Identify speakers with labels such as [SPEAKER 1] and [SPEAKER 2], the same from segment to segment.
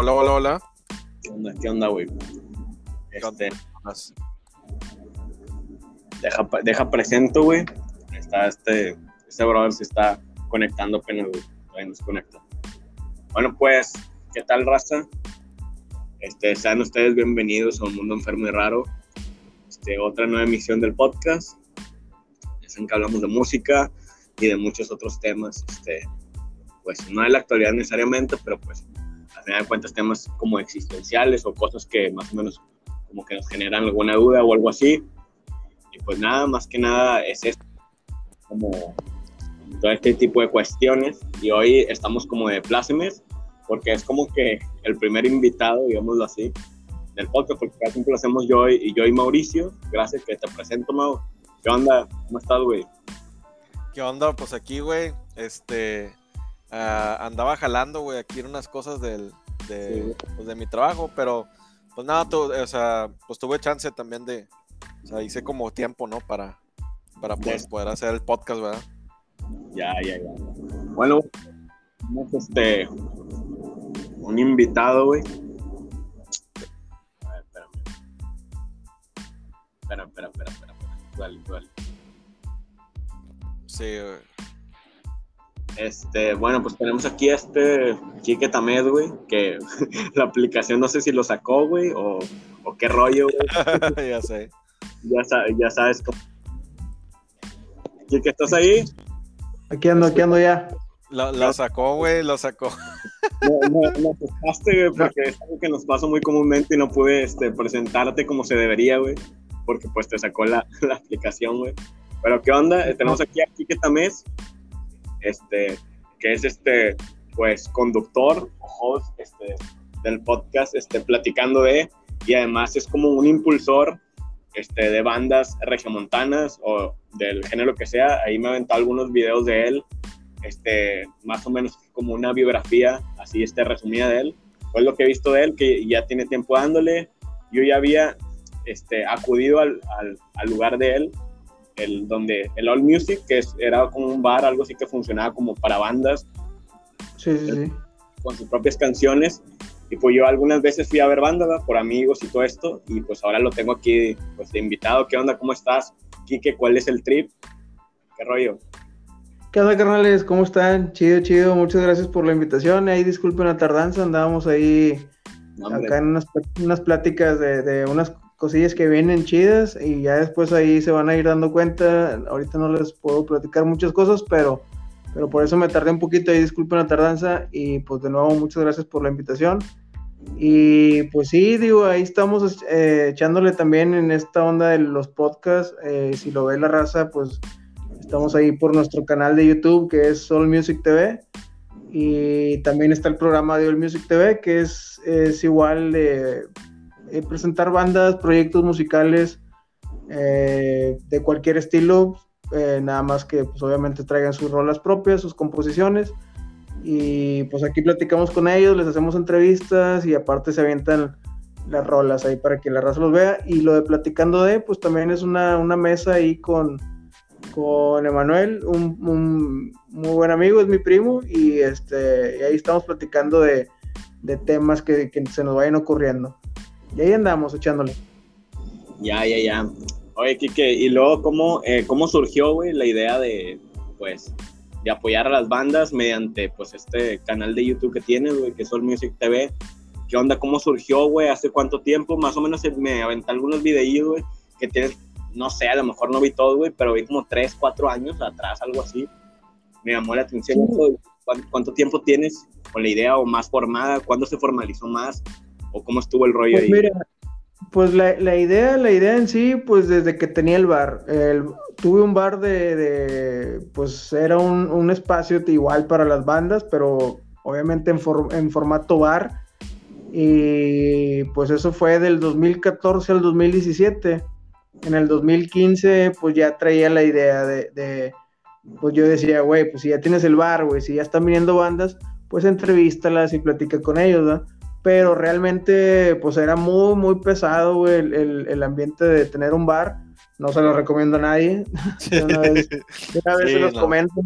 [SPEAKER 1] Hola, hola, hola.
[SPEAKER 2] ¿Qué onda, qué onda, güey? Este, deja, deja presento, güey. Está este, este brother se está conectando apenas, güey. Todavía no se conecta. Bueno, pues, ¿qué tal, raza? Este, sean ustedes bienvenidos a un mundo enfermo y raro. Este, otra nueva emisión del podcast. Es en que hablamos de música y de muchos otros temas. Este, pues no de la actualidad necesariamente, pero pues final de cuentas temas como existenciales o cosas que más o menos como que nos generan alguna duda o algo así. Y pues nada, más que nada es esto, como todo este tipo de cuestiones. Y hoy estamos como de plácemes, porque es como que el primer invitado, digámoslo así, del podcast, porque casi siempre lo hacemos yo y, yo y Mauricio. Gracias que te presento, Mau. ¿Qué onda? ¿Cómo estás, güey?
[SPEAKER 1] ¿Qué onda? Pues aquí, güey, este, uh, andaba jalando, güey, aquí en unas cosas del, de, sí. pues, de mi trabajo, pero pues nada, tu, o sea, pues tuve chance también de, o sea, hice como tiempo, ¿no? Para, para pues, poder hacer el podcast, ¿verdad?
[SPEAKER 2] Ya, ya, ya. Bueno, tenemos este, un invitado, güey. A ver, espérame. Espera, espera, espera, espera. Duele, duele.
[SPEAKER 1] Sí, güey.
[SPEAKER 2] Este, bueno, pues tenemos aquí a este Quique Tamed, güey, que la aplicación no sé si lo sacó, güey, o, o, qué rollo,
[SPEAKER 1] güey. ya sé.
[SPEAKER 2] Ya, ya sabes cómo. Quique, ¿estás ahí?
[SPEAKER 3] Aquí ando, aquí ando ya.
[SPEAKER 1] Lo, lo sacó, güey, lo sacó.
[SPEAKER 2] No, no, no asustaste, güey, porque es algo que nos pasa muy comúnmente y no pude este, presentarte como se debería, güey, porque pues te sacó la, la aplicación, güey. Pero, ¿qué onda? Tenemos aquí a Quique Tamés, este, que es este, pues, conductor, host este, del podcast, este, platicando de, y además es como un impulsor este, de bandas regiomontanas o del género que sea. Ahí me aventó algunos videos de él, este, más o menos como una biografía, así este, resumida de él. Fue lo que he visto de él, que ya tiene tiempo dándole. Yo ya había este, acudido al, al lugar de él el, donde el All Music, que es, era como un bar, algo así que funcionaba como para bandas.
[SPEAKER 3] Sí, sí, sí.
[SPEAKER 2] Con sus propias canciones. Y pues yo algunas veces fui a ver bandas por amigos y todo esto. Y pues ahora lo tengo aquí pues de invitado. ¿Qué onda? ¿Cómo estás? Quique, ¿cuál es el trip? ¿Qué rollo?
[SPEAKER 3] ¿Qué onda, carnales? ¿Cómo están? Chido, chido. Muchas gracias por la invitación. Ahí disculpen la tardanza. Andábamos ahí acá en unas, unas pláticas de, de unas cosillas que vienen chidas y ya después ahí se van a ir dando cuenta. Ahorita no les puedo platicar muchas cosas, pero, pero por eso me tardé un poquito y disculpen la tardanza y pues de nuevo muchas gracias por la invitación. Y pues sí, digo, ahí estamos eh, echándole también en esta onda de los podcasts. Eh, si lo ve la raza, pues estamos ahí por nuestro canal de YouTube que es Soul Music TV. Y también está el programa de All Music TV que es, es igual de eh, presentar bandas, proyectos musicales eh, de cualquier estilo, eh, nada más que pues obviamente traigan sus rolas propias, sus composiciones. Y pues aquí platicamos con ellos, les hacemos entrevistas y aparte se avientan las rolas ahí para que la raza los vea. Y lo de platicando de, pues también es una, una mesa ahí con, con Emanuel, un, muy buen amigo, es mi primo, y, este, ahí estamos platicando de, de temas que, que, se nos vayan ocurriendo. Y ahí andamos echándole.
[SPEAKER 2] Ya, ya, ya. Oye, Kike, y luego, ¿cómo, eh, cómo surgió, güey, la idea de, pues, de apoyar a las bandas mediante, pues, este canal de YouTube que tienes, güey, que es All Music TV? ¿Qué onda? ¿Cómo surgió, güey? ¿Hace cuánto tiempo? Más o menos me aventé algunos videillos, güey, que tienes, no sé, a lo mejor no vi todo, güey, pero vi como 3, 4 años atrás, algo así. Me llamó la atención. Sí. ¿Cuánto, ¿Cuánto tiempo tienes con la idea o más formada? ¿Cuándo se formalizó más? O cómo estuvo el rollo
[SPEAKER 3] pues
[SPEAKER 2] ahí?
[SPEAKER 3] Mira, pues la, la, idea, la idea en sí, pues desde que tenía el bar, el, tuve un bar de, de pues era un, un, espacio igual para las bandas, pero obviamente en, for, en, formato bar, y pues eso fue del 2014 al 2017. En el 2015, pues ya traía la idea de, de pues yo decía, güey, pues si ya tienes el bar, güey, si ya están viniendo bandas, pues entrevístalas y platica con ellos, ¿no? Pero realmente pues era muy, muy pesado, güey, el, el, el, ambiente de tener un bar. No se lo recomiendo a nadie. una vez, una vez sí, se los no. comento.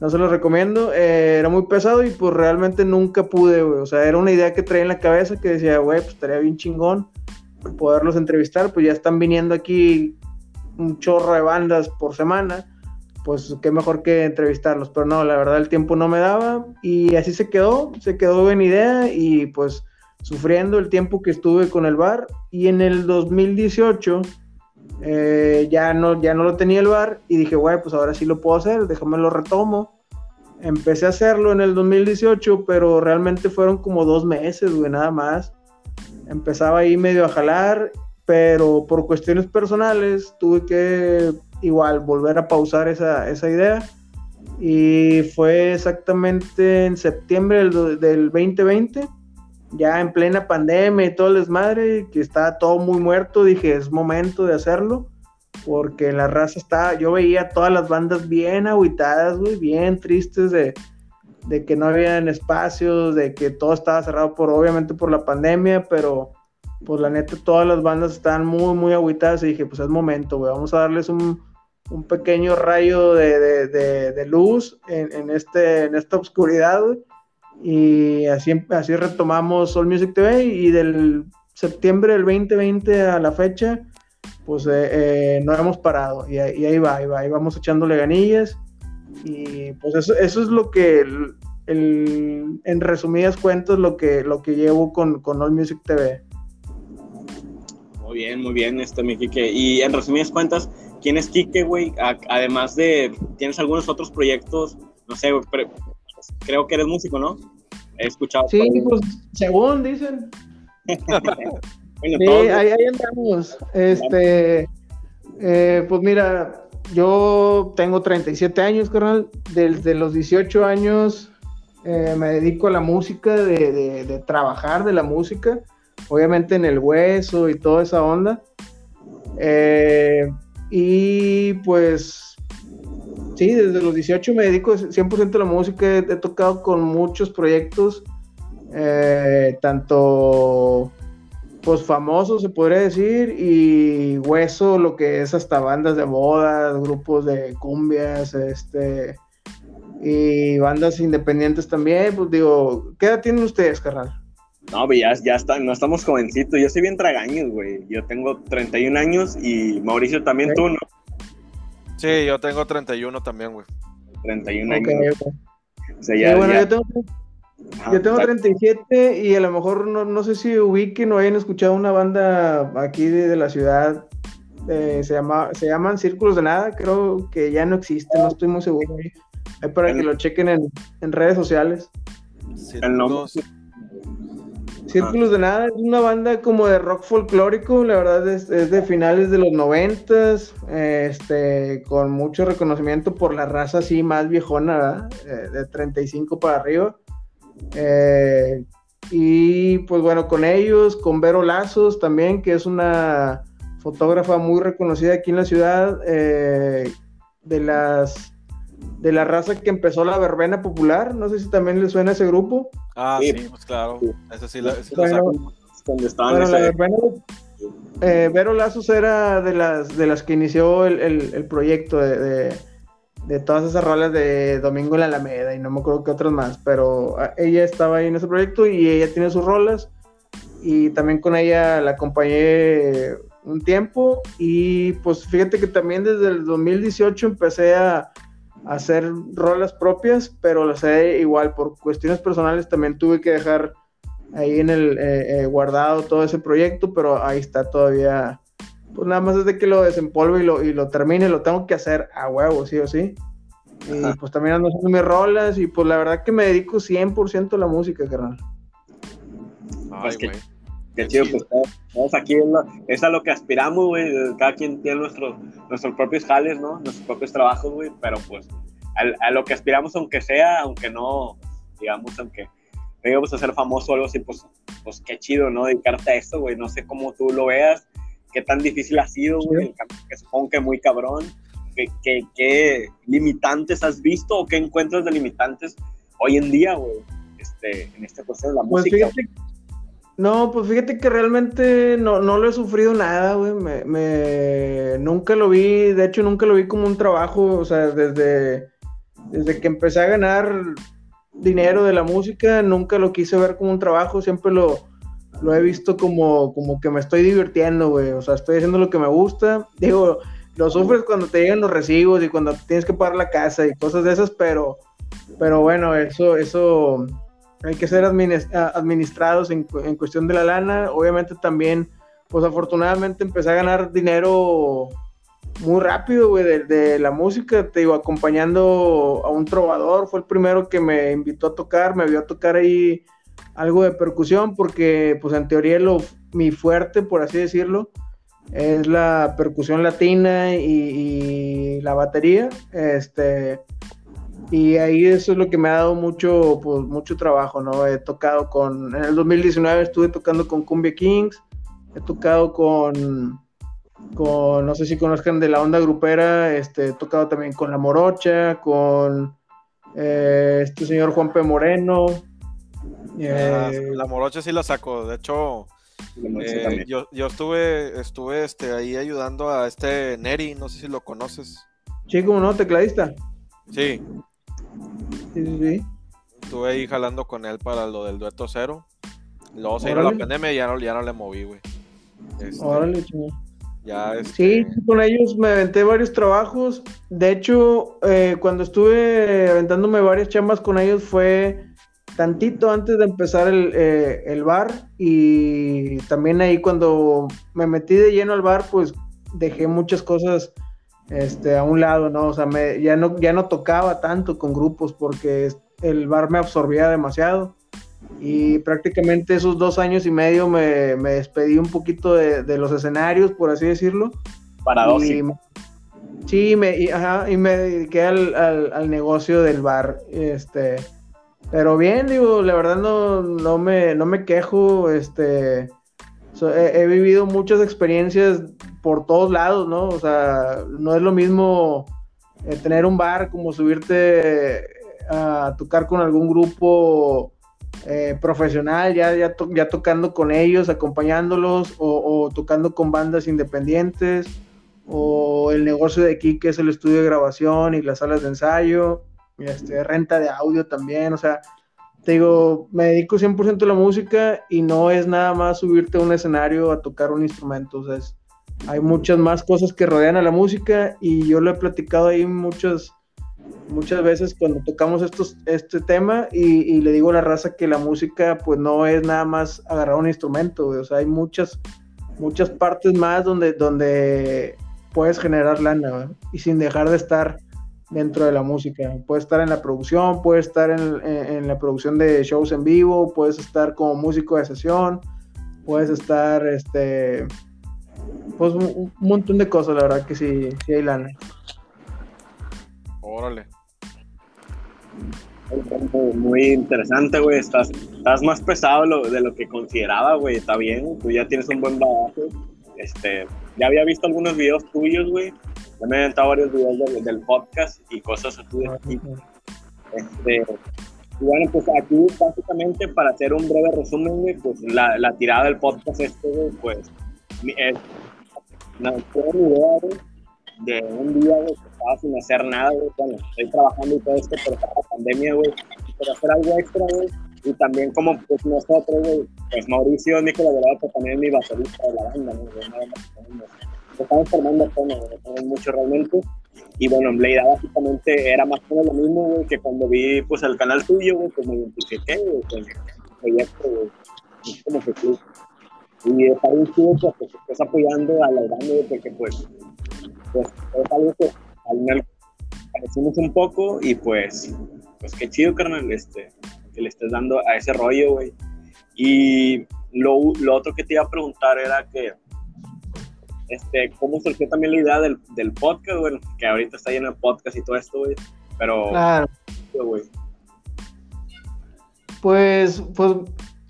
[SPEAKER 3] no se los recomiendo. Eh, era muy pesado y pues realmente nunca pude, güey. O sea, era una idea que traía en la cabeza que decía, güey, pues estaría bien chingón poderlos entrevistar. Pues ya están viniendo aquí un chorro de bandas por semana. Pues qué mejor que entrevistarlos. Pero no, la verdad el tiempo no me daba. Y así se quedó, se quedó en idea y pues sufriendo el tiempo que estuve con el bar. Y en el 2018 eh, ya, no, ya no lo tenía el bar y dije, güey, pues ahora sí lo puedo hacer, déjame lo retomo. Empecé a hacerlo en el 2018, pero realmente fueron como dos meses, güey, nada más. Empezaba ahí medio a jalar, pero por cuestiones personales tuve que igual volver a pausar esa, esa idea. Y fue exactamente en septiembre del, del 2020 ya en plena pandemia y todo el desmadre, que está todo muy muerto, dije, es momento de hacerlo, porque la raza está, yo veía todas las bandas bien aguitadas, güey, bien tristes de, de que no habían espacios, de que todo estaba cerrado por, obviamente por la pandemia, pero pues la neta todas las bandas están muy, muy aguitadas y dije, pues es momento, güey, vamos a darles un, un pequeño rayo de, de, de, luz en, en, este, en esta oscuridad, y así, así retomamos Soul Music TV y del septiembre del 2020 a la fecha, pues eh, eh, no hemos parado y, ahí va, ahí va, ahí vamos echándole ganillas y pues eso, eso es lo que, el, en resumidas cuentas, lo que, lo que llevo con, con All Music TV.
[SPEAKER 2] Muy bien, muy bien, este, mi Kike. Y en resumidas cuentas, ¿quién es Kike, güey? Además de, ¿tienes algunos otros proyectos? No sé, pero creo que eres músico, ¿no? He escuchado.
[SPEAKER 3] Sí, pues según dicen. sí, ahí, andamos. Este, eh, pues mira, yo tengo 37 años, carnal. Desde los 18 años eh, me dedico a la música, de, de, trabajar de la música. Obviamente en el hueso y toda esa onda. Eh, y pues Sí, desde los 18 me dedico 100% a la música, he, tocado con muchos proyectos, eh, tanto pues famosos se podría decir, y hueso, lo que es hasta bandas de moda, grupos de cumbias, este, y bandas independientes también, pues digo, ¿qué edad tienen ustedes, carnal?
[SPEAKER 2] No, ya, ya está, no estamos jovencitos, yo soy bien tragaños, güey, yo tengo 31 años y Mauricio también tú, ¿no?
[SPEAKER 1] Sí, yo tengo 31 también, güey.
[SPEAKER 2] 31 años.
[SPEAKER 3] O sea, ya, bueno, yo tengo, yo tengo 37 y a lo mejor no, sé si ubiquen o hayan escuchado una banda aquí de, la ciudad. Eh, se, llama, se llaman Círculos de Nada, creo que ya no existe, no estoy muy seguro. Ahí para que lo chequen en, en redes sociales.
[SPEAKER 2] El nombre,
[SPEAKER 3] Círculos de Nada es una banda como de rock folclórico, la verdad es, de finales de los noventas, este, con mucho reconocimiento por la raza así más viejona, eh, de 35 para arriba. Eh, y pues bueno, con ellos, con Vero Lazos también, que es una fotógrafa muy reconocida aquí en la ciudad, eh, de las de la raza que empezó la verbena popular. No sé si también le suena ese grupo.
[SPEAKER 1] Ah, sí, pues claro. Eso sí, lo, saco.
[SPEAKER 3] la verbena, eh, Vero Lazos era de las, de las que inició el, proyecto de, todas esas rolas de Domingo en la Alameda y no me acuerdo qué otras más, pero ah, ella estaba ahí en ese proyecto y ella tiene sus rolas y también con ella la acompañé un tiempo y pues fíjate que también desde el 2018 empecé a, hacer rolas propias, pero las he igual por cuestiones personales también tuve que dejar ahí en el eh, eh, guardado todo ese proyecto, pero ahí está todavía. Pues nada más desde que lo desempolve y lo, y lo termine, lo tengo que hacer a huevo, sí o sí. Y pues también ando haciendo mis rolas y pues la verdad que me dedico 100% a la música, carnal.
[SPEAKER 2] Ay, pues Qué chido, pues todos aquí es, a lo que aspiramos, güey. Cada quien tiene nuestro, nuestros propios jales, ¿no? Nuestros propios trabajos, güey. Pero pues a, lo que aspiramos, aunque sea, aunque no, digamos, aunque no íbamos a ser famosos o algo así, pues, pues qué chido, ¿no? Dedicarte a esto, güey. No sé cómo tú lo veas, qué tan difícil ha sido, güey. Que supongo que muy cabrón. ¿Qué, qué, qué limitantes has visto o qué encuentras de limitantes hoy en día, güey? Este, en este proceso de la pues música.
[SPEAKER 3] No, pues fíjate que realmente no, no lo he sufrido nada, güey. Me, nunca lo vi, de hecho nunca lo vi como un trabajo, o sea, desde, desde que empecé a ganar dinero de la música, nunca lo quise ver como un trabajo, siempre lo, lo he visto como, como que me estoy divirtiendo, güey. O sea, estoy haciendo lo que me gusta. Digo, lo sufres cuando te llegan los recibos y cuando tienes que pagar la casa y cosas de esas, pero, pero bueno, eso, eso hay que ser administrados en, en cuestión de la lana. Obviamente también, pues afortunadamente empecé a ganar dinero muy rápido, de, la música, te digo, acompañando a un trovador, fue el primero que me invitó a tocar, me vio a tocar ahí algo de percusión, porque pues en teoría lo, mi fuerte, por así decirlo, es la percusión latina y, la batería, este, y ahí eso es lo que me ha dado mucho, pues, mucho trabajo, ¿no? He tocado con, en el 2019 estuve tocando con Cumbia Kings, he tocado con con, no sé si conozcan de la onda grupera, este, he tocado también con La Morocha, con eh, este señor Juan P. Moreno.
[SPEAKER 1] Ah, eh, la Morocha sí la saco, de hecho, eh, yo, yo, estuve, estuve este, ahí ayudando a este Neri, no sé si lo conoces.
[SPEAKER 3] Sí, como no, tecladista.
[SPEAKER 1] Sí.
[SPEAKER 3] Sí, sí, sí.
[SPEAKER 1] Estuve ahí jalando con él para lo del dueto cero. Luego se la pandemia y ya no, ya no le moví, güey.
[SPEAKER 3] Este, Órale,
[SPEAKER 1] ya
[SPEAKER 3] Sí, este, con ellos me aventé varios trabajos. De hecho, eh, cuando estuve aventándome varias chambas con ellos fue tantito antes de empezar el, eh, bar y también ahí cuando me metí de lleno al bar, pues dejé muchas cosas este, a un lado, ¿no? O sea, me, ya, no, ya no tocaba tanto con grupos porque el bar me absorbía demasiado y prácticamente esos dos años y medio me, despedí un poquito de, los escenarios, por así decirlo.
[SPEAKER 2] Para
[SPEAKER 3] Y, sí, me, y, y me dediqué al, negocio del bar. Este, pero bien, digo, la verdad no, no, me, no me quejo. Este, he, vivido muchas experiencias por todos lados, ¿no? O sea, no es lo mismo eh, tener un bar como subirte a tocar con algún grupo eh, profesional, ya, ya, ya, tocando con ellos, acompañándolos, o, tocando con bandas independientes, o el negocio de aquí que es el estudio de grabación y las salas de ensayo, este, renta de audio también, o sea, te digo, me dedico 100% a la música y no es nada más subirte a un escenario a tocar un instrumento, o sea, hay muchas más cosas que rodean a la música y yo lo he platicado ahí muchas muchas veces cuando tocamos estos, este tema y, le digo a la raza que la música pues no es nada más agarrar un instrumento, o sea, hay muchas, muchas partes más donde, donde puedes generar lana y sin dejar de estar dentro de la música. Puedes estar en la producción, puedes estar en, la producción de shows en vivo, puedes estar como músico de sesión, puedes estar, este, pues un, montón de cosas, la verdad que sí, sí hay lana.
[SPEAKER 1] Órale.
[SPEAKER 2] Muy interesante, güey. Estás, estás más pesado de lo que consideraba, güey. Está bien, tú ya tienes un buen bagaje. Este, ya había visto algunos videos tuyos, güey. Ya me he aventado varios videos del, podcast y cosas así. Este, y bueno, pues aquí básicamente para hacer un breve resumen, güey, pues la, la tirada del podcast este, güey, pues es una, idea, güey, de un día, güey, que estaba sin hacer nada, güey. Bueno, estoy trabajando y todo esto, pero para la pandemia, güey, pero hacer algo extra, güey. Y también como pues nosotros, güey, pues Mauricio, Nico, la verdad, que también es mi baterista de la banda, ¿no? estamos formando apenas, mucho realmente. Y bueno, la idea básicamente era más o menos lo mismo, güey, que cuando vi, pues, el canal tuyo, güey, pues me identifiqué, güey, con el proyecto, güey. Como que tú. Y está bien chido, pues, estés apoyando a la güey, porque, pues, pues es algo que al menos parecimos un poco y pues, pues qué chido, carnal, este, que le estés dando a ese rollo, güey. Y lo, lo, otro que te iba a preguntar era que, este, ¿cómo surgió también la idea del, del podcast, güey? Que ahorita está lleno de podcast y todo esto, güey. Pero,
[SPEAKER 3] claro.
[SPEAKER 2] güey.
[SPEAKER 3] Pues, pues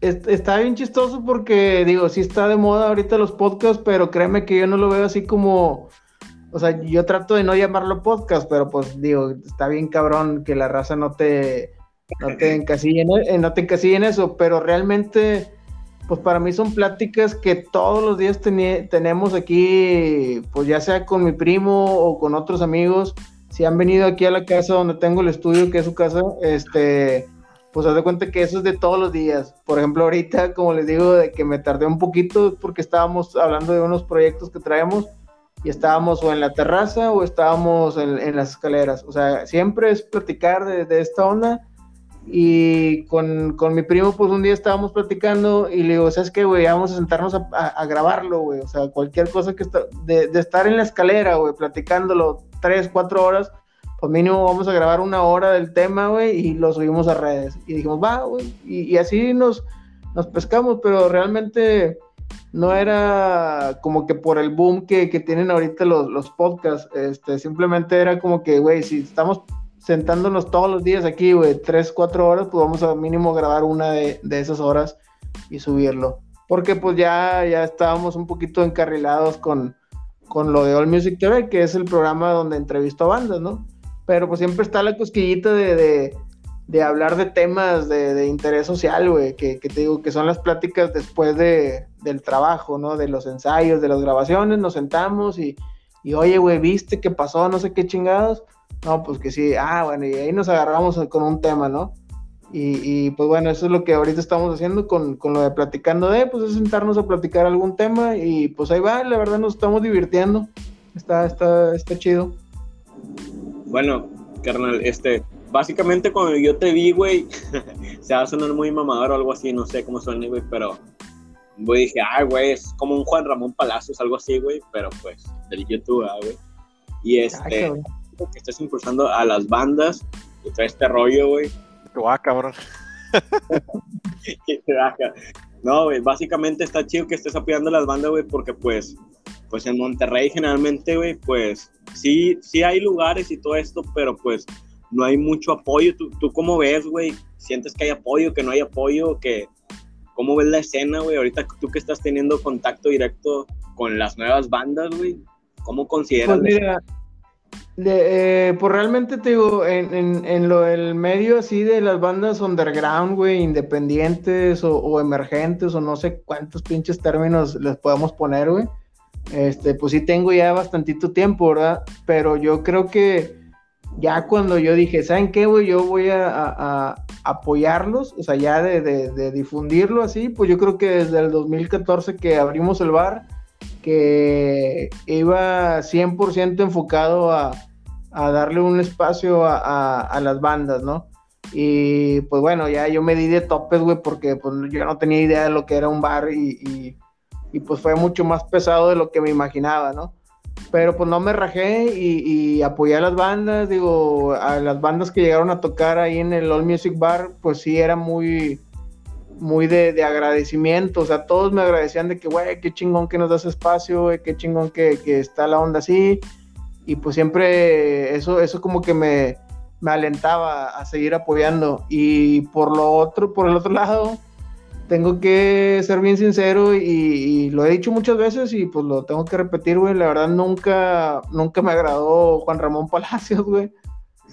[SPEAKER 3] está bien chistoso porque, digo, sí está de moda ahorita los podcasts, pero créeme que yo no lo veo así como o sea, yo trato de no llamarlo podcast, pero pues digo, está bien cabrón que la raza no te, no te encasille en, no te encasille en eso, pero realmente, pues para mí son pláticas que todos los días tenemos aquí, pues ya sea con mi primo o con otros amigos, si han venido aquí a la casa donde tengo el estudio, que es su casa, este, pues haz de cuenta que eso es de todos los días. Por ejemplo, ahorita, como les digo, de que me tardé un poquito porque estábamos hablando de unos proyectos que traemos y estábamos o en la terraza o estábamos en, las escaleras. O sea, siempre es platicar de, esta onda. Y con, mi primo, pues un día estábamos platicando y le digo, ¿sabes qué, güey? Vamos a sentarnos a, grabarlo, güey. O sea, cualquier cosa que está, de, de estar en la escalera, güey, platicándolo tres, cuatro horas, pues mínimo vamos a grabar una hora del tema, güey, y lo subimos a redes. Y dijimos, va, güey. Y, así nos, nos pescamos, pero realmente no era como que por el boom que, tienen ahorita los, los, podcasts, este, simplemente era como que, güey, si estamos sentándonos todos los días aquí, güey, tres, cuatro horas, pues vamos a mínimo grabar una de, esas horas y subirlo. Porque pues ya, ya estábamos un poquito encarrilados con, con lo de All Music TV, que es el programa donde entrevisto a bandas, ¿no? Pero pues siempre está la cosquillita de, de hablar de temas de, interés social, güey, que, te digo que son las pláticas después de, del trabajo, ¿no? De los ensayos, de las grabaciones, nos sentamos y, y oye, güey, ¿viste qué pasó? No sé qué chingados. No, pues que sí, ah, bueno, y ahí nos agarramos con un tema, ¿no? Y, pues bueno, eso es lo que ahorita estamos haciendo con, con, lo de platicando de, pues es sentarnos a platicar algún tema y pues ahí va, la verdad nos estamos divirtiendo. Está, está, está chido.
[SPEAKER 2] Bueno, carnal, este, básicamente cuando yo te vi, güey, se va a sonar muy mamador o algo así, no sé cómo suena, güey, pero güey, dije, ah, güey, es como un Juan Ramón Palacios, algo así, güey, pero pues del YouTube, ah, güey. Y ah, que estás impulsando a las bandas y todo este rollo, güey.
[SPEAKER 1] Ah, cabrón.
[SPEAKER 2] no, güey, básicamente está chido que estés apoyando a las bandas, güey, porque pues, pues en Monterrey generalmente, güey, pues sí, sí hay lugares y todo esto, pero pues no hay mucho apoyo. ¿Tú, tú cómo ves, güey? ¿Sientes que hay apoyo, que no hay apoyo? Que, ¿Cómo ves la escena, güey? Ahorita tú que estás teniendo contacto directo con las nuevas bandas, güey, ¿cómo consideras?
[SPEAKER 3] Pues mira, eh, pues realmente te digo, en, en, lo del medio así de las bandas underground, güey, independientes o, emergentes o no sé cuántos pinches términos les podemos poner, güey. Este, pues sí tengo ya bastantito tiempo, ¿verdad? Pero yo creo que ya cuando yo dije, ¿saben qué, güey? Yo voy a, apoyarlos, o sea, ya de, difundirlo así, pues yo creo que desde el 2014 que abrimos el bar, que iba 100% enfocado a, darle un espacio a, las bandas, ¿no? Y pues bueno, ya yo me di de topes, güey, porque pues yo no tenía idea de lo que era un bar y, y pues fue mucho más pesado de lo que me imaginaba, ¿no? pero pues no me rajé y, apoyé a las bandas, digo, a las bandas que llegaron a tocar ahí en el All Music Bar, pues sí era muy, muy de, agradecimiento, o sea, todos me agradecían de que, güey, qué chingón que nos das espacio, güey, qué chingón que, está la onda así, y pues siempre eso, eso como que me, me alentaba a seguir apoyando, y por lo otro, por el otro lado, tengo que ser bien sincero y, lo he dicho muchas veces y pues lo tengo que repetir, güey. La verdad nunca, nunca me agradó Juan Ramón Palacios, güey.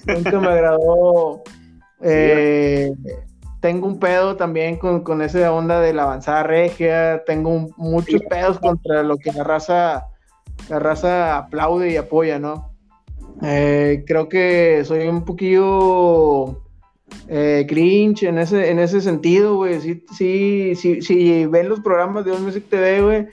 [SPEAKER 3] Nunca me agradó. Eh, tengo un pedo también con, con esa onda de la avanzada regia. Tengo muchos pedos contra lo que la raza, la raza aplaude y apoya, ¿no? Eh, creo que soy un poquillo eh, cringe en ese, en ese sentido, güey. Sí, sí, sí, si ven los programas de On Music TV, güey,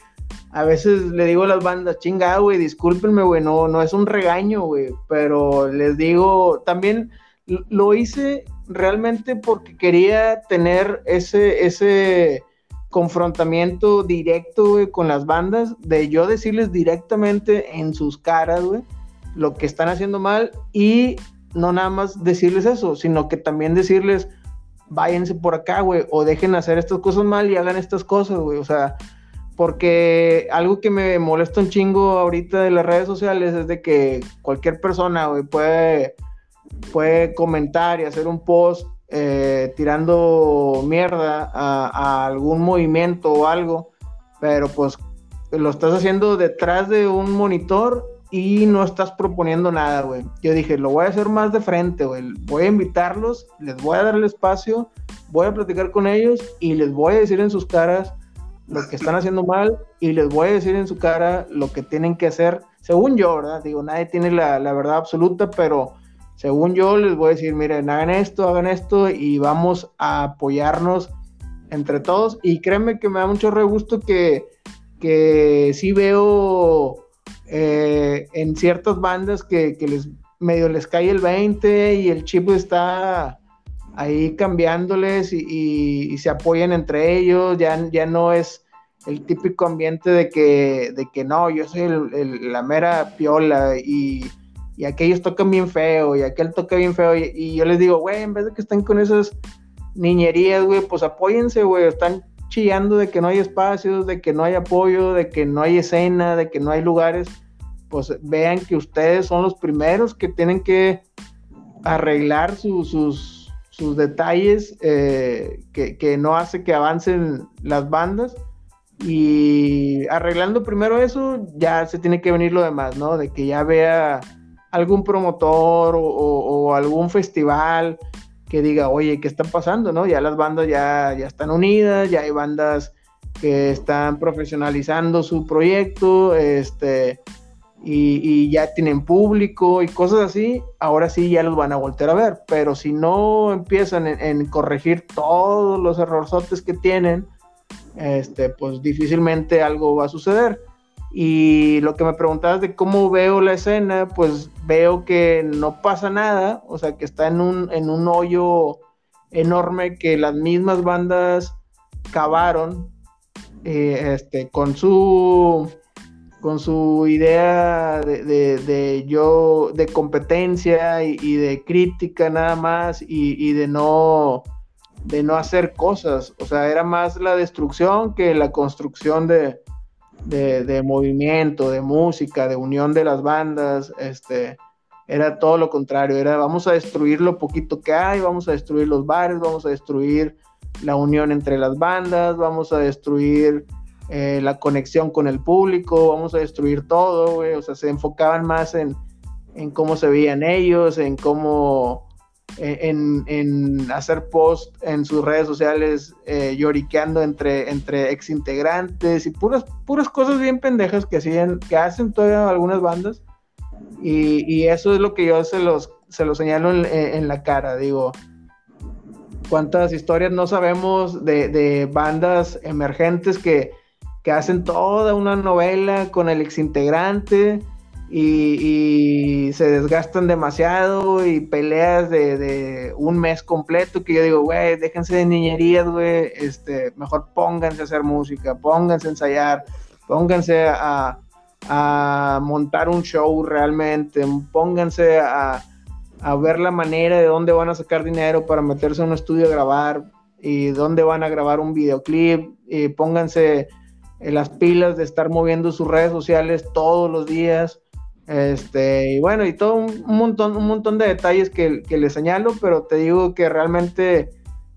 [SPEAKER 3] a veces le digo a las bandas, chinga, güey, discúlpenme, güey, no, no es un regaño, güey, pero les digo, también lo hice realmente porque quería tener ese, ese confrontamiento directo, con las bandas, de yo decirles directamente en sus caras, güey, lo que están haciendo mal y no nada más decirles eso, sino que también decirles, váyanse por acá, güey, o dejen hacer estas cosas mal y hagan estas cosas, güey, o sea, porque algo que me molesta un chingo ahorita de las redes sociales es de que cualquier persona, güey, puede, puede comentar y hacer un post eh, tirando mierda a, algún movimiento o algo, pero pues lo estás haciendo detrás de un monitor y no estás proponiendo nada, güey. Yo dije, lo voy a hacer más de frente, güey. Voy a invitarlos, les voy a dar el espacio, voy a platicar con ellos y les voy a decir en sus caras lo que están haciendo mal y les voy a decir en su cara lo que tienen que hacer según yo, ¿verdad? Digo, nadie tiene la, la verdad absoluta, pero según yo les voy a decir, miren, hagan esto, hagan esto y vamos a apoyarnos entre todos. Y créeme que me da mucho re gusto que, que sí veo eh, en ciertas bandas que, les medio les cae el 20 y el chip está ahí cambiándoles y, se apoyan entre ellos, ya, ya no es el típico ambiente de que, de que no, yo soy la mera piola y, y, aquellos tocan bien feo y aquel toca bien feo y, yo les digo, güey, en vez de que estén con esas niñerías, güey, pues apóyense, güey, están chillando de que no hay espacios, de que no hay apoyo, de que no hay escena, de que no hay lugares, pues vean que ustedes son los primeros que tienen que arreglar sus, sus, detalles eh, que, no hace que avancen las bandas. Y arreglando primero eso, ya se tiene que venir lo demás, ¿no? De que ya vea algún promotor o algún festival que diga, oye, ¿qué está pasando? ¿no? Ya las bandas ya, ya están unidas, ya hay bandas que están profesionalizando su proyecto, este, y, ya tienen público y cosas así, ahora sí ya los van a volver a ver. Pero si no empiezan en, corregir todos los errorzotes que tienen, este, pues difícilmente algo va a suceder. Y lo que me preguntabas de cómo veo la escena, pues veo que no pasa nada, o sea, que está en un, en un hoyo enorme que las mismas bandas cavaron eh, este, con su con su idea de, yo de competencia y, de crítica nada más y, de no de no hacer cosas. O sea era más la destrucción que la construcción de, de, movimiento, de música, de unión de las bandas, este, era todo lo contrario, era vamos a destruir lo poquito que hay, vamos a destruir los bares, vamos a destruir la unión entre las bandas, vamos a destruir eh, la conexión con el público, vamos a destruir todo, o sea, se enfocaban más en, en cómo se veían ellos, en cómo en, hacer post en sus redes sociales eh, lloriqueando entre, entre ex integrantes y puras, puras cosas bien pendejas que hacían, que hacen todavía algunas bandas. Y, eso es lo que yo se los, se los señalo en, la cara, digo. Cuántas historias no sabemos de, de bandas emergentes que, que hacen toda una novela con el ex integrante y, se desgastan demasiado y peleas de, un mes completo que yo digo, güey, déjense de niñerías, güey, este, mejor pónganse a hacer música, pónganse a ensayar, pónganse a, montar un show realmente, pónganse a, a, ver la manera de dónde van a sacar dinero para meterse en un estudio a grabar y dónde van a grabar un videoclip y pónganse en las pilas de estar moviendo sus redes sociales todos los días este, y bueno, y todo un, montón, un montón de detalles que, que le señalo, pero te digo que realmente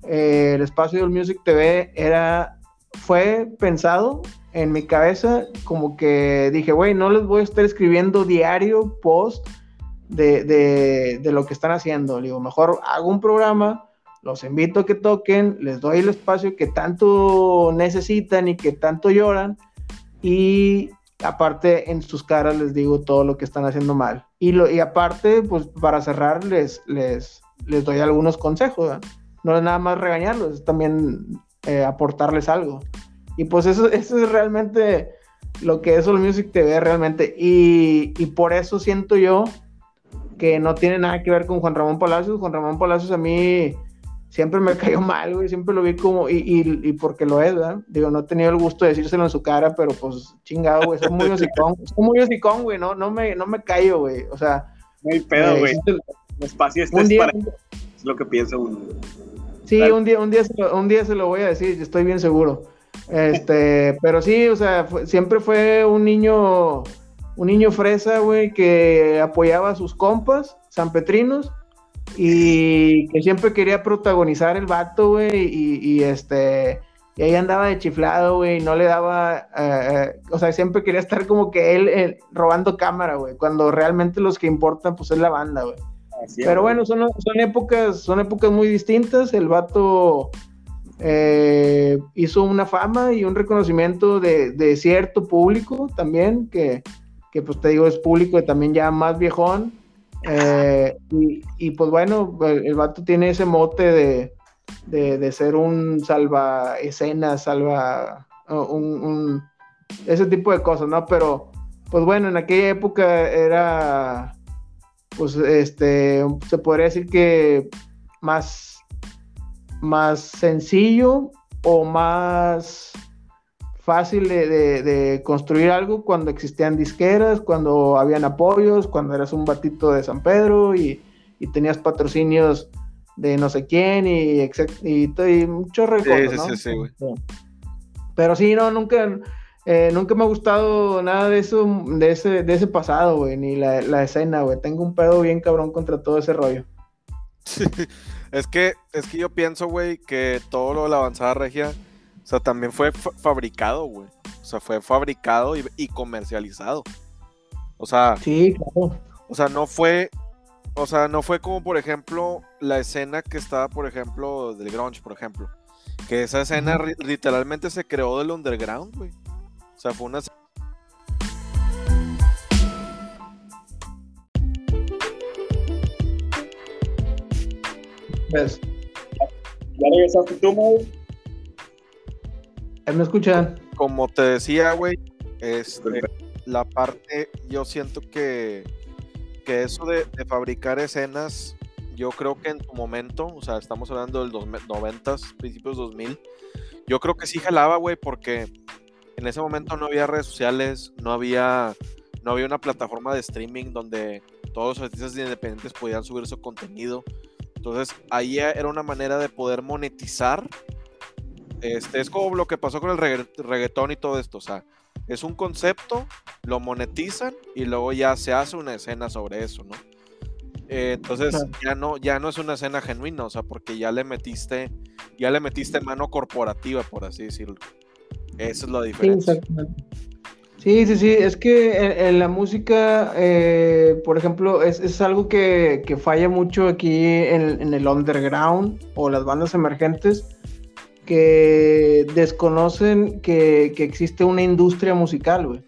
[SPEAKER 3] eh, el espacio del Music TV era, fue pensado en mi cabeza como que dije, güey, no les voy a estar escribiendo diario post de, de, lo que están haciendo. Digo, mejor hago un programa, los invito a que toquen, les doy el espacio que tanto necesitan y que tanto lloran y aparte en sus caras les digo todo lo que están haciendo mal. Y, lo, y aparte, pues para cerrar, les, les, les doy algunos consejos. No es nada más regañarlos, es también eh, aportarles algo. Y pues eso, eso es realmente lo que es All Music TV realmente. Y, y por eso siento yo que no tiene nada que ver con Juan Ramón Palacios. Juan Ramón Palacios a mí siempre me cayó mal, güey, siempre lo vi como, y, y, y, porque lo es, ¿verdad? Digo, no he tenido el gusto de decírselo en su cara, pero pues chingado, güey, soy muy hocicón, soy muy hocicón, güey, no, no me, no me callo, güey, o sea.
[SPEAKER 2] No hay pedo, eh, güey, el espacio este es para, es lo que piensa uno.
[SPEAKER 3] Sí, un día, un día, un día se lo voy a decir, estoy bien seguro. Este, pero sí, o sea, siempre fue un niño, un niño fresa, güey, que apoyaba a sus compas, sanpetrinos, y que siempre quería protagonizar el vato, güey, y, este, y ahí andaba de chiflado, güey, no le daba, eh, eh, o sea, siempre quería estar como que él, robando cámara, güey, cuando realmente los que importan, pues es la banda, güey. Pero bueno, son, son épocas, son épocas muy distintas, el vato eh, hizo una fama y un reconocimiento de, de cierto público también, que, que pues te digo es público y también ya más viejón. Eh, y, pues bueno, el, vato tiene ese mote de, ser un salva escena, salva ese tipo de cosas, ¿no? Pero pues bueno, en aquella época era pues este se podría decir que más más sencillo o más fácil de, construir algo cuando existían disqueras, cuando habían apoyos, cuando eras un batito de San Pedro y, tenías patrocinios de no sé quién y, y, y muchos recursos, ¿no? Pero sí, no, nunca, eh, nunca me ha gustado nada de eso, de ese, de ese pasado, güey, ni la, la escena, güey. Tengo un pedo bien cabrón contra todo ese rollo.
[SPEAKER 1] es que, es que yo pienso, güey, que todo lo de la avanzada regia sea, también fue fabricado, güey. O sea, fue fabricado y, comercializado. O sea.
[SPEAKER 3] Sí, claro.
[SPEAKER 1] O sea, no fue. O sea, no fue como, por ejemplo, la escena que estaba, por ejemplo, del grunge, por ejemplo. Que esa escena literalmente se creó del underground, güey. O sea, fue una
[SPEAKER 2] ¿Ves? ¿Ya regresaste tú?
[SPEAKER 3] ¿Me escuchan?
[SPEAKER 1] Como te decía, güey, este, la parte, yo siento que, que eso de, fabricar escenas, yo creo que en tu momento, o sea, estamos hablando del 90, principios 2000, yo creo que sí jalaba, güey, porque en ese momento no había redes sociales, no había, no había una plataforma de streaming donde todos los artistas independientes podían subir su contenido. Entonces, ahí era una manera de poder monetizar este, es como lo que pasó con el reggaetón y todo esto. O sea, es un concepto, lo monetizan y luego ya se hace una escena sobre eso, ¿no? Eh, entonces ya no, ya no es una escena genuina, o sea, porque ya le metiste, ya le metiste mano corporativa, por así decirlo. Esa es la diferencia.
[SPEAKER 3] Sí, sí, sí, es que en, la música, eh, por ejemplo, es, algo que, falla mucho aquí en, en, el underground o las bandas emergentes que desconocen que, existe una industria musical, güey.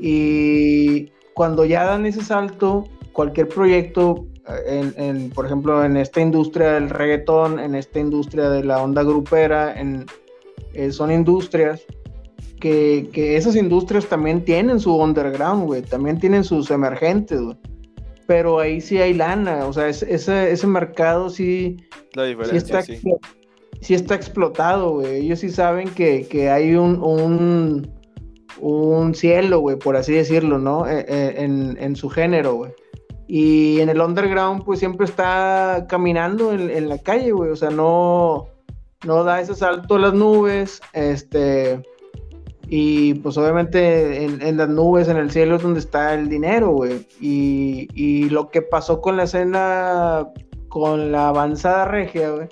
[SPEAKER 3] Y cuando ya dan ese salto, cualquier proyecto, en, por ejemplo, en esta industria del reggaetón, en esta industria de la onda grupera, en, eh, son industrias que, esas industrias también tienen su underground, güey, también tienen sus emergentes, güey. Pero ahí sí hay lana, o sea, ese, ese mercado sí,
[SPEAKER 1] la diferencia, sí
[SPEAKER 3] sí está explotado, güey. Ellos sí saben que, hay un, un, un cielo, güey, por así decirlo, ¿no? E, e, en, su género, güey. Y en el underground, pues siempre está caminando en, la calle, güey. O sea, no, no da ese salto a las nubes. Este. Y pues obviamente en, las nubes, en el cielo es donde está el dinero, güey. Y, y lo que pasó con la escena, con la avanzada regia, güey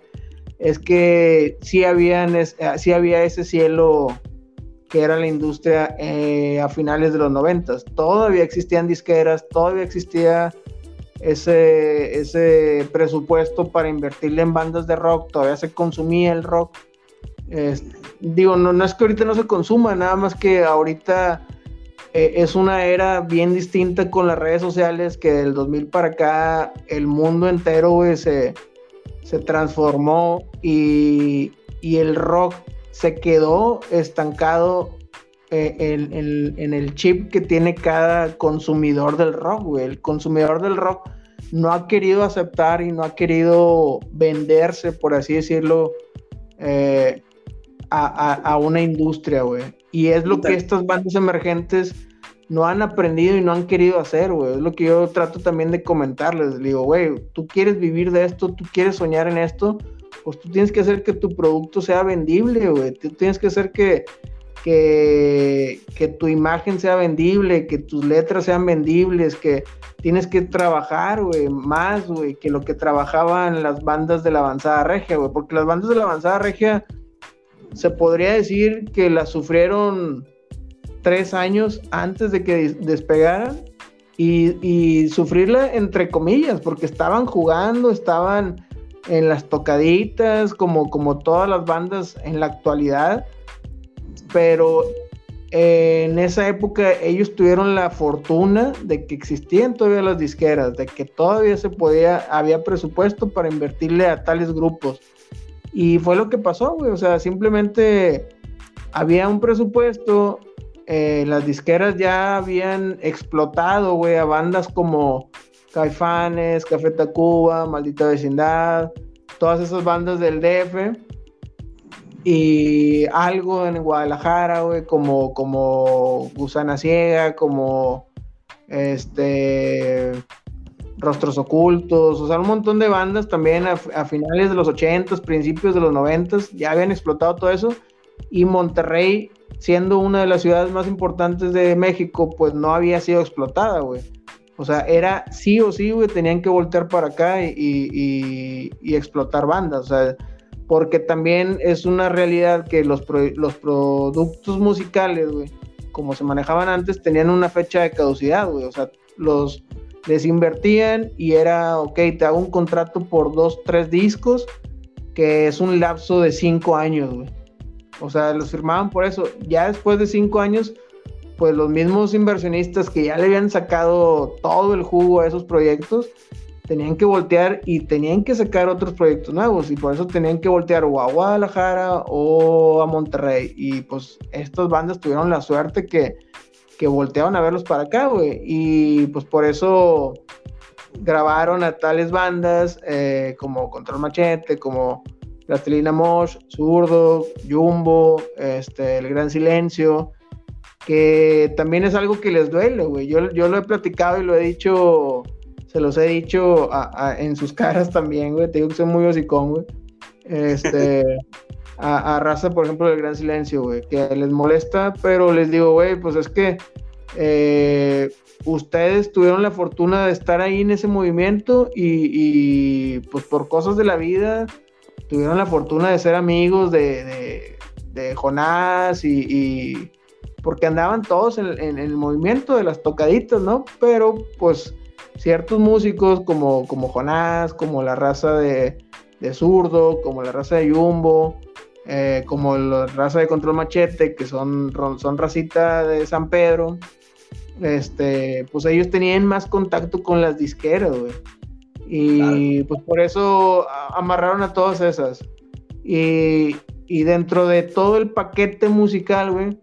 [SPEAKER 3] es que eh, sí había ese cielo que era la industria eh, a finales de los noventas. Todavía existían disqueras, todavía existía ese, ese presupuesto para invertirle en bandas de rock, todavía se consumía el rock. digo, no, no, es que ahorita no se consuma, nada más que ahorita eh, es una era bien distinta con las redes sociales que del 2000 para acá el mundo entero se se transformó y, el rock se quedó estancado eh, en, el chip que tiene cada consumidor del rock, El consumidor del rock no ha querido aceptar y no ha querido venderse, por así decirlo, eh, a, una industria, güey. Y es lo que estas bandas emergentes no han aprendido y no han querido hacer, güey. Es lo que yo trato también de comentarles. digo, güey, tú quieres vivir de esto, tú quieres soñar en esto, pues tú tienes que hacer que tu producto sea vendible, güey. Tú tienes que hacer que, que, que tu imagen sea vendible, que tus letras sean vendibles, que tienes que trabajar, güey, más, güey, que lo que trabajaban las bandas de la avanzada regia, güey. Porque las bandas de la avanzada regia se podría decir que las sufrieron tres años antes de que despegaran y, sufrirla entre comillas, porque estaban jugando, estaban en las tocaditas, como, como todas las bandas en la actualidad, pero en esa época ellos tuvieron la fortuna de que existían todavía las disqueras, de que todavía se podía, había presupuesto para invertirle a tales grupos. Y fue lo que pasó, güey. O sea, simplemente había un presupuesto, eh, las disqueras ya habían explotado, güey, a bandas como Caifanes, Café Tacuba, Maldita Vecindad, todas esas bandas del DF. Y algo en Guadalajara, güey, como, como Gusana Ciega, como este Rostros Ocultos, o sea, un montón de bandas también a, finales de los 80 principios de los 90 ya habían explotado todo eso. Y Monterrey, siendo una de las ciudades más importantes de México, pues no había sido explotada, güey. O sea, era sí o sí, güey, tenían que voltear para acá y, explotar bandas. O sea, porque también es una realidad que los, los productos musicales, güey, como se manejaban antes, tenían una fecha de caducidad, güey. O sea, los les invertían y era, ok, te hago un contrato por dos, tres discos, que es un lapso de cinco años, güey. O sea, los firmaban por eso. Ya después de cinco años, pues los mismos inversionistas que ya le habían sacado todo el jugo a esos proyectos, tenían que voltear y tenían que sacar otros proyectos nuevos. Y por eso tenían que voltear o a Guadalajara o a Monterrey. Y pues estas bandas tuvieron la suerte que, que volteaban a verlos para acá, güey, y pues por eso grabaron a tales bandas eh, como Control Machete, como Plastilina Mosh, Zurdo, Jumbo, este, El Gran Silencio, que también es algo que les duele, güey. Yo, yo lo he platicado y lo he dicho, se los he dicho en sus caras también, güey. Te digo que soy muy hocicón, güey. Este, a, raza, por ejemplo, del Gran Silencio, güey, que les molesta, pero les digo, güey, pues es que eh, ustedes tuvieron la fortuna de estar ahí en ese movimiento y, pues por cosas de la vida tuvieron la fortuna de ser amigos de, de, Jonás y porque andaban todos en, el movimiento de las tocaditas, ¿no? Pero pues ciertos músicos como, como Jonás, como la raza de, de Zurdo, como la raza de Jumbo, eh, como la raza de Control Machete, que son, son racita de San Pedro, este, pues ellos tenían más contacto con las disqueras, güey. Y pues por eso amarraron a todas esas. Y, y dentro de todo el paquete musical, güey,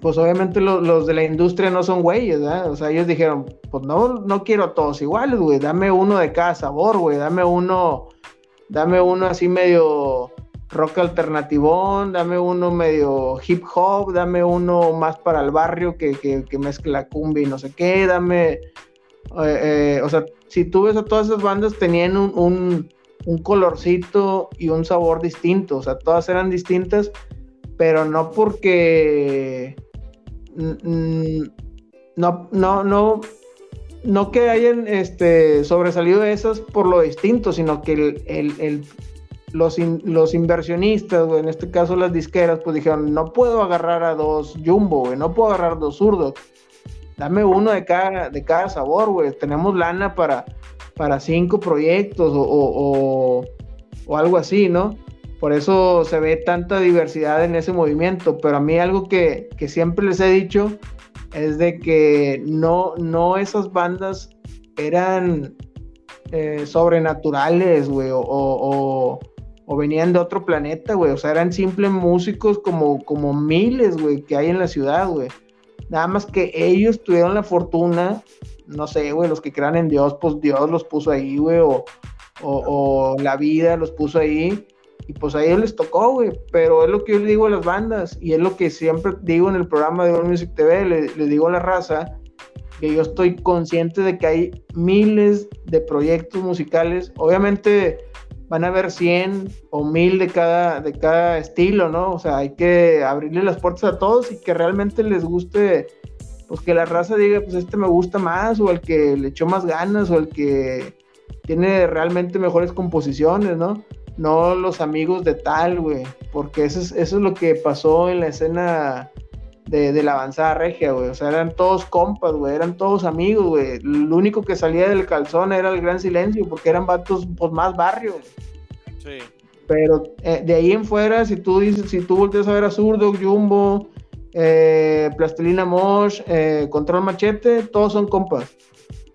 [SPEAKER 3] pues obviamente los de la industria no son güeyes, ¿verdad? O sea, ellos dijeron, pues no, no quiero todos iguales, güey, dame uno de cada sabor, güey, dame uno, dame uno así medio rock alternativón, dame uno medio hip hop, dame uno más para el barrio que, que, mezcla cumbia y no sé qué, dame, eh, eh, o sea, si tú ves a todas esas bandas tenían un, un, colorcito y un sabor distinto, o sea, todas eran distintas, pero no porque no, no, no, no que hayan este, sobresalido esas por lo distinto, sino que el, los, los, inversionistas, en este caso las disqueras, pues dijeron, no puedo agarrar a dos jumbo, no puedo agarrar dos zurdos, dame uno de cada, de cada sabor, güey, tenemos lana para, para cinco proyectos o, o algo así, ¿no? Por eso se ve tanta diversidad en ese movimiento. Pero a mí algo que, siempre les he dicho es de que no, no esas bandas eran eh, sobrenaturales, güey, o, venían de otro planeta, güey. O sea, eran simples músicos como, como miles, güey, que hay en la ciudad, güey. Nada más que ellos tuvieron la fortuna, no sé, güey, los que crean en Dios, pues Dios los puso ahí, güey, o, o la vida los puso ahí y pues a ellos les tocó, güey. Pero es lo que yo le digo a las bandas. Y es lo que siempre digo en el programa de All Music TV. Le, digo a la raza que yo estoy consciente de que hay miles de proyectos musicales. Obviamente van a haber 100 o 1000 de cada, de cada estilo, ¿no? O sea, hay que abrirle las puertas a todos y que realmente les guste, pues que la raza diga, pues este me gusta más, o el que le echó más ganas, o el que tiene realmente mejores composiciones, ¿no? no los amigos de tal, güey, porque eso es, eso es lo que pasó en la escena de, la avanzada regia, güey, o sea, eran todos compas, güey, eran todos amigos, güey, lo único que salía del calzón era el gran silencio, porque eran vatos, pues, más barrio, Sí. Pero eh, de ahí en fuera, si tú dices, si tú volteas a ver a Zurdo, Jumbo, eh, Plastilina Mosh, eh, Control Machete, todos son compas.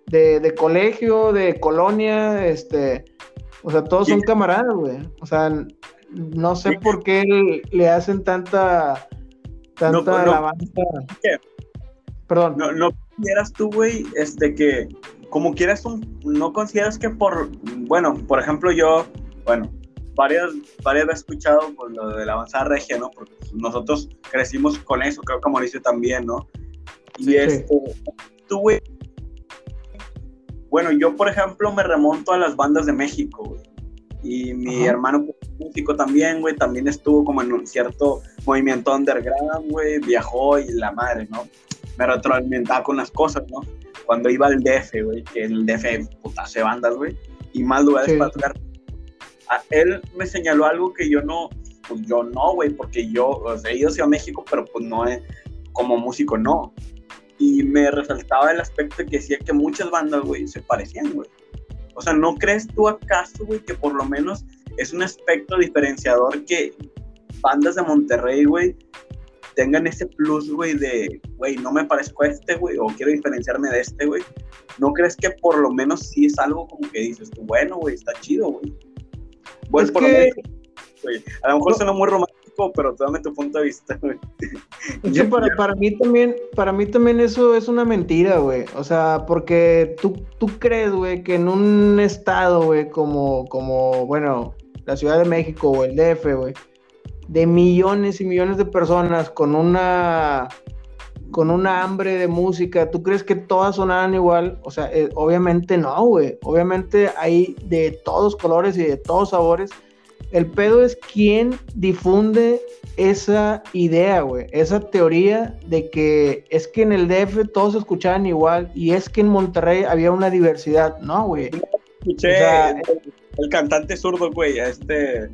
[SPEAKER 3] De, de, colegio, de colonia, este, o sea, todos son camaradas, güey. O sea, no sé por qué le hacen tanta, tanta alabanza.
[SPEAKER 2] Perdón. No, no consideras tú, güey, este, que como quieras, no consideras que por, bueno, por ejemplo, yo, bueno, varias, varias veces he escuchado pues, lo de la avanzada regia, ¿no? Porque nosotros crecimos con eso, creo que Mauricio también, ¿no? Y esto, tú, güey, bueno, yo, por ejemplo, me remonto a las bandas de México, güey. Y mi hermano músico también, güey, también estuvo como en un cierto movimiento underground, güey, viajó y la madre, ¿no? Me retroalimentaba con las cosas, ¿no? Cuando iba al DF, güey, que el DF, puta, hace bandas, güey, y más lugares para tocar él me señaló algo que yo no, pues yo no, güey, porque yo, o sea, he ido a México, pero pues no, como músico no. Y me resaltaba el aspecto que decía que muchas bandas, güey, se parecían, güey. O sea, ¿no crees tú acaso, güey, que por lo menos es un aspecto diferenciador que bandas de Monterrey, güey, tengan ese plus, güey, de, güey, no me parezco a este, güey, o quiero diferenciarme de este, güey? ¿No crees que por lo menos sí es algo como que dices tú, bueno, güey, está chido, güey? Bueno, por que... A lo mejor suena muy romántico, pero dame tu punto de vista, güey.
[SPEAKER 3] para, para, mí también, para mí también eso es una mentira, güey. O sea, porque tú, tú crees, güey, que en un estado, güey, como, como, bueno, la Ciudad de México o el DF, güey, de millones y millones de personas con una con una hambre de música, ¿tú crees que todas sonaran igual? O sea, eh, obviamente no, güey. Obviamente hay de todos colores y de todos sabores. El pedo es quién difunde esa idea, güey, esa teoría de que es que en el DF todos se escuchaban igual y es que en Monterrey había una diversidad. No, güey.
[SPEAKER 2] Escuché el, cantante zurdo, güey, este,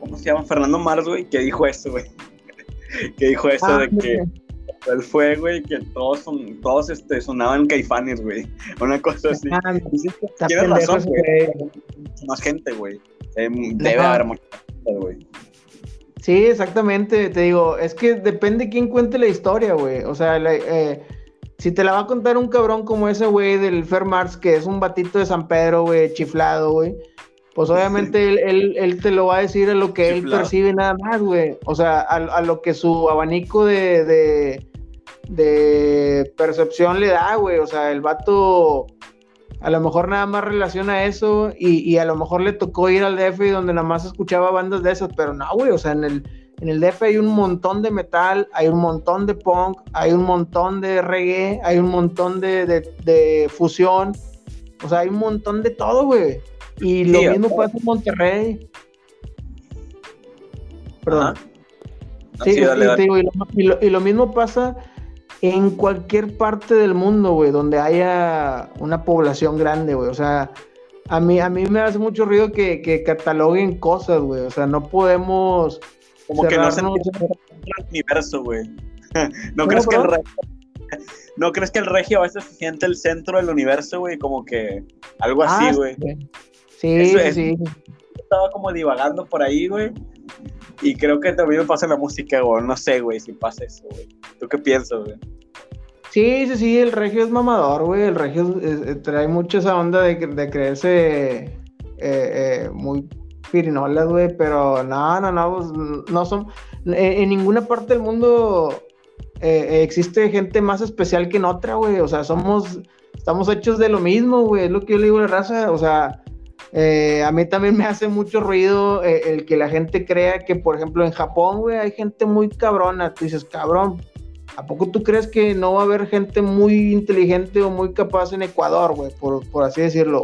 [SPEAKER 2] ¿cómo se llama? Fernando Mars, güey, que dijo eso, güey. que dijo eso ah, de que él fue, güey, que todos, son, todos este, sonaban caifanes, güey. Una cosa así. Ah, Tienes razón, güey. Más gente, güey. debe haber mucha gente, güey.
[SPEAKER 3] Sí, exactamente. Te digo, es que depende quién cuente la historia, güey. O sea, eh, si te la va a contar un cabrón como ese, güey, del Fair Mars, que es un batito de San Pedro, güey, chiflado, güey pues obviamente él, él, te lo va a decir a lo que él percibe nada más, güey. O sea, a, lo que su abanico de, de percepción le da, güey. O sea, el vato a lo mejor nada más relaciona eso y, a lo mejor le tocó ir al DF donde nada más escuchaba bandas de esas, pero no, güey, o sea, en el, en el DF hay un montón de metal, hay un montón de punk, hay un montón de reggae, hay un montón de, de, fusión, o sea, hay un montón de todo, güey. Y lo mismo pasa en Monterrey. Perdón. Sí, y, lo, y lo mismo pasa en cualquier parte del mundo, güey, donde haya una población grande, güey. O sea, a mí, a mí me hace mucho ruido que, que cataloguen cosas, güey. O sea, no podemos.
[SPEAKER 2] Como que no se el universo, güey. ¿No, crees que el regio, ¿No crees que el regio a veces se siente el centro del universo, güey? Como que algo así, ah, güey.
[SPEAKER 3] Sí, sí, sí.
[SPEAKER 2] Estaba como divagando por ahí, güey. Y creo que también me pasa la música, güey. No sé, güey, si pasa eso, güey. ¿Tú qué piensas, güey?
[SPEAKER 3] Sí, sí, sí, el regio es mamador, güey. El regio eh, trae mucho esa onda de, de creerse eh, eh, muy pirinolas, güey. Pero no, no, no, pues, no son. En, ninguna parte del mundo existe gente más especial que en otra, güey. O sea, somos. Estamos hechos de lo mismo, güey. Es lo que yo le digo a la raza. O sea, eh, a mí también me hace mucho ruido eh, el que la gente crea que, por ejemplo, en Japón, güey, hay gente muy cabrona. Tú dices, cabrón, ¿a poco tú crees que no va a haber gente muy inteligente o muy capaz en Ecuador, güey, por, así decirlo?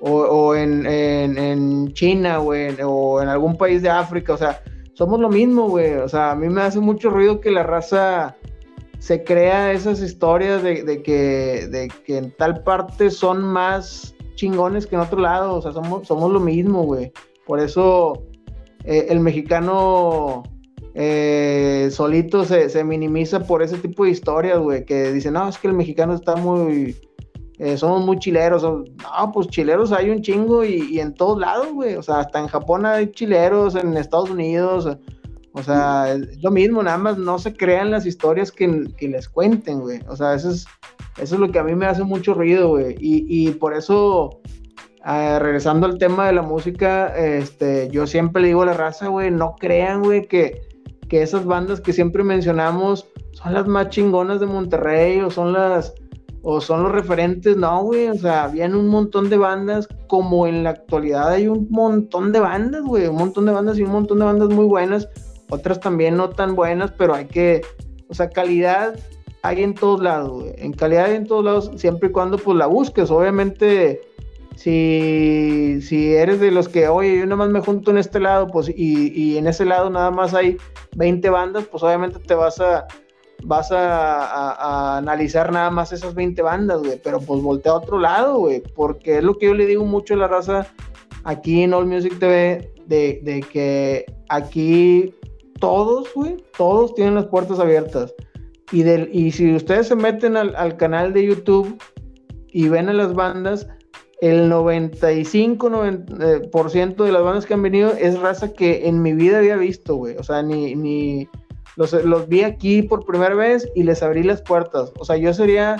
[SPEAKER 3] O, en, China, güey, o en algún país de África, o sea, somos lo mismo, güey. O sea, a mí me hace mucho ruido que la raza se crea esas historias de, que, de que en tal parte son más chingones que en otro lado, o sea, somos, somos lo mismo, güey. Por eso eh, el mexicano eh, solito se, minimiza por ese tipo de historias, güey, que dicen, no, es que el mexicano está muy, eh, somos muy chileros. No, pues chileros hay un chingo y, en todos lados, güey. O sea, hasta en Japón hay chileros, en Estados Unidos. O sea, es lo mismo, nada más no se crean las historias que, que les cuenten, güey. O sea, eso es, eso es lo que a mí me hace mucho ruido, güey. Y, y por eso, eh, regresando al tema de la música, este, yo siempre le digo a la raza, güey, no crean, güey, que, que esas bandas que siempre mencionamos son las más chingonas de Monterrey o son las o son los referentes, no, güey, o sea, habían un montón de bandas, como en la actualidad hay un montón de bandas, güey, un montón de bandas y un montón de bandas muy buenas, otras también no tan buenas, pero hay que, o sea, calidad hay en todos lados, güey, en calidad hay en todos lados, siempre y cuando pues la busques, obviamente, si, si eres de los que, oye, yo nada más me junto en este lado, pues, y, y en ese lado nada más hay 20 bandas, pues obviamente te vas a vas a, analizar nada más esas 20 bandas, güey, pero pues voltea a otro lado, güey, porque es lo que yo le digo mucho a la raza aquí en All Music TV, de, que aquí todos, güey, todos tienen las puertas abiertas. Y, del, y si ustedes se meten al, canal de YouTube y ven a las bandas, el 95% 90, de las bandas que han venido es raza que en mi vida había visto, güey. O sea, ni, ni, los, vi aquí por primera vez y les abrí las puertas. O sea, yo sería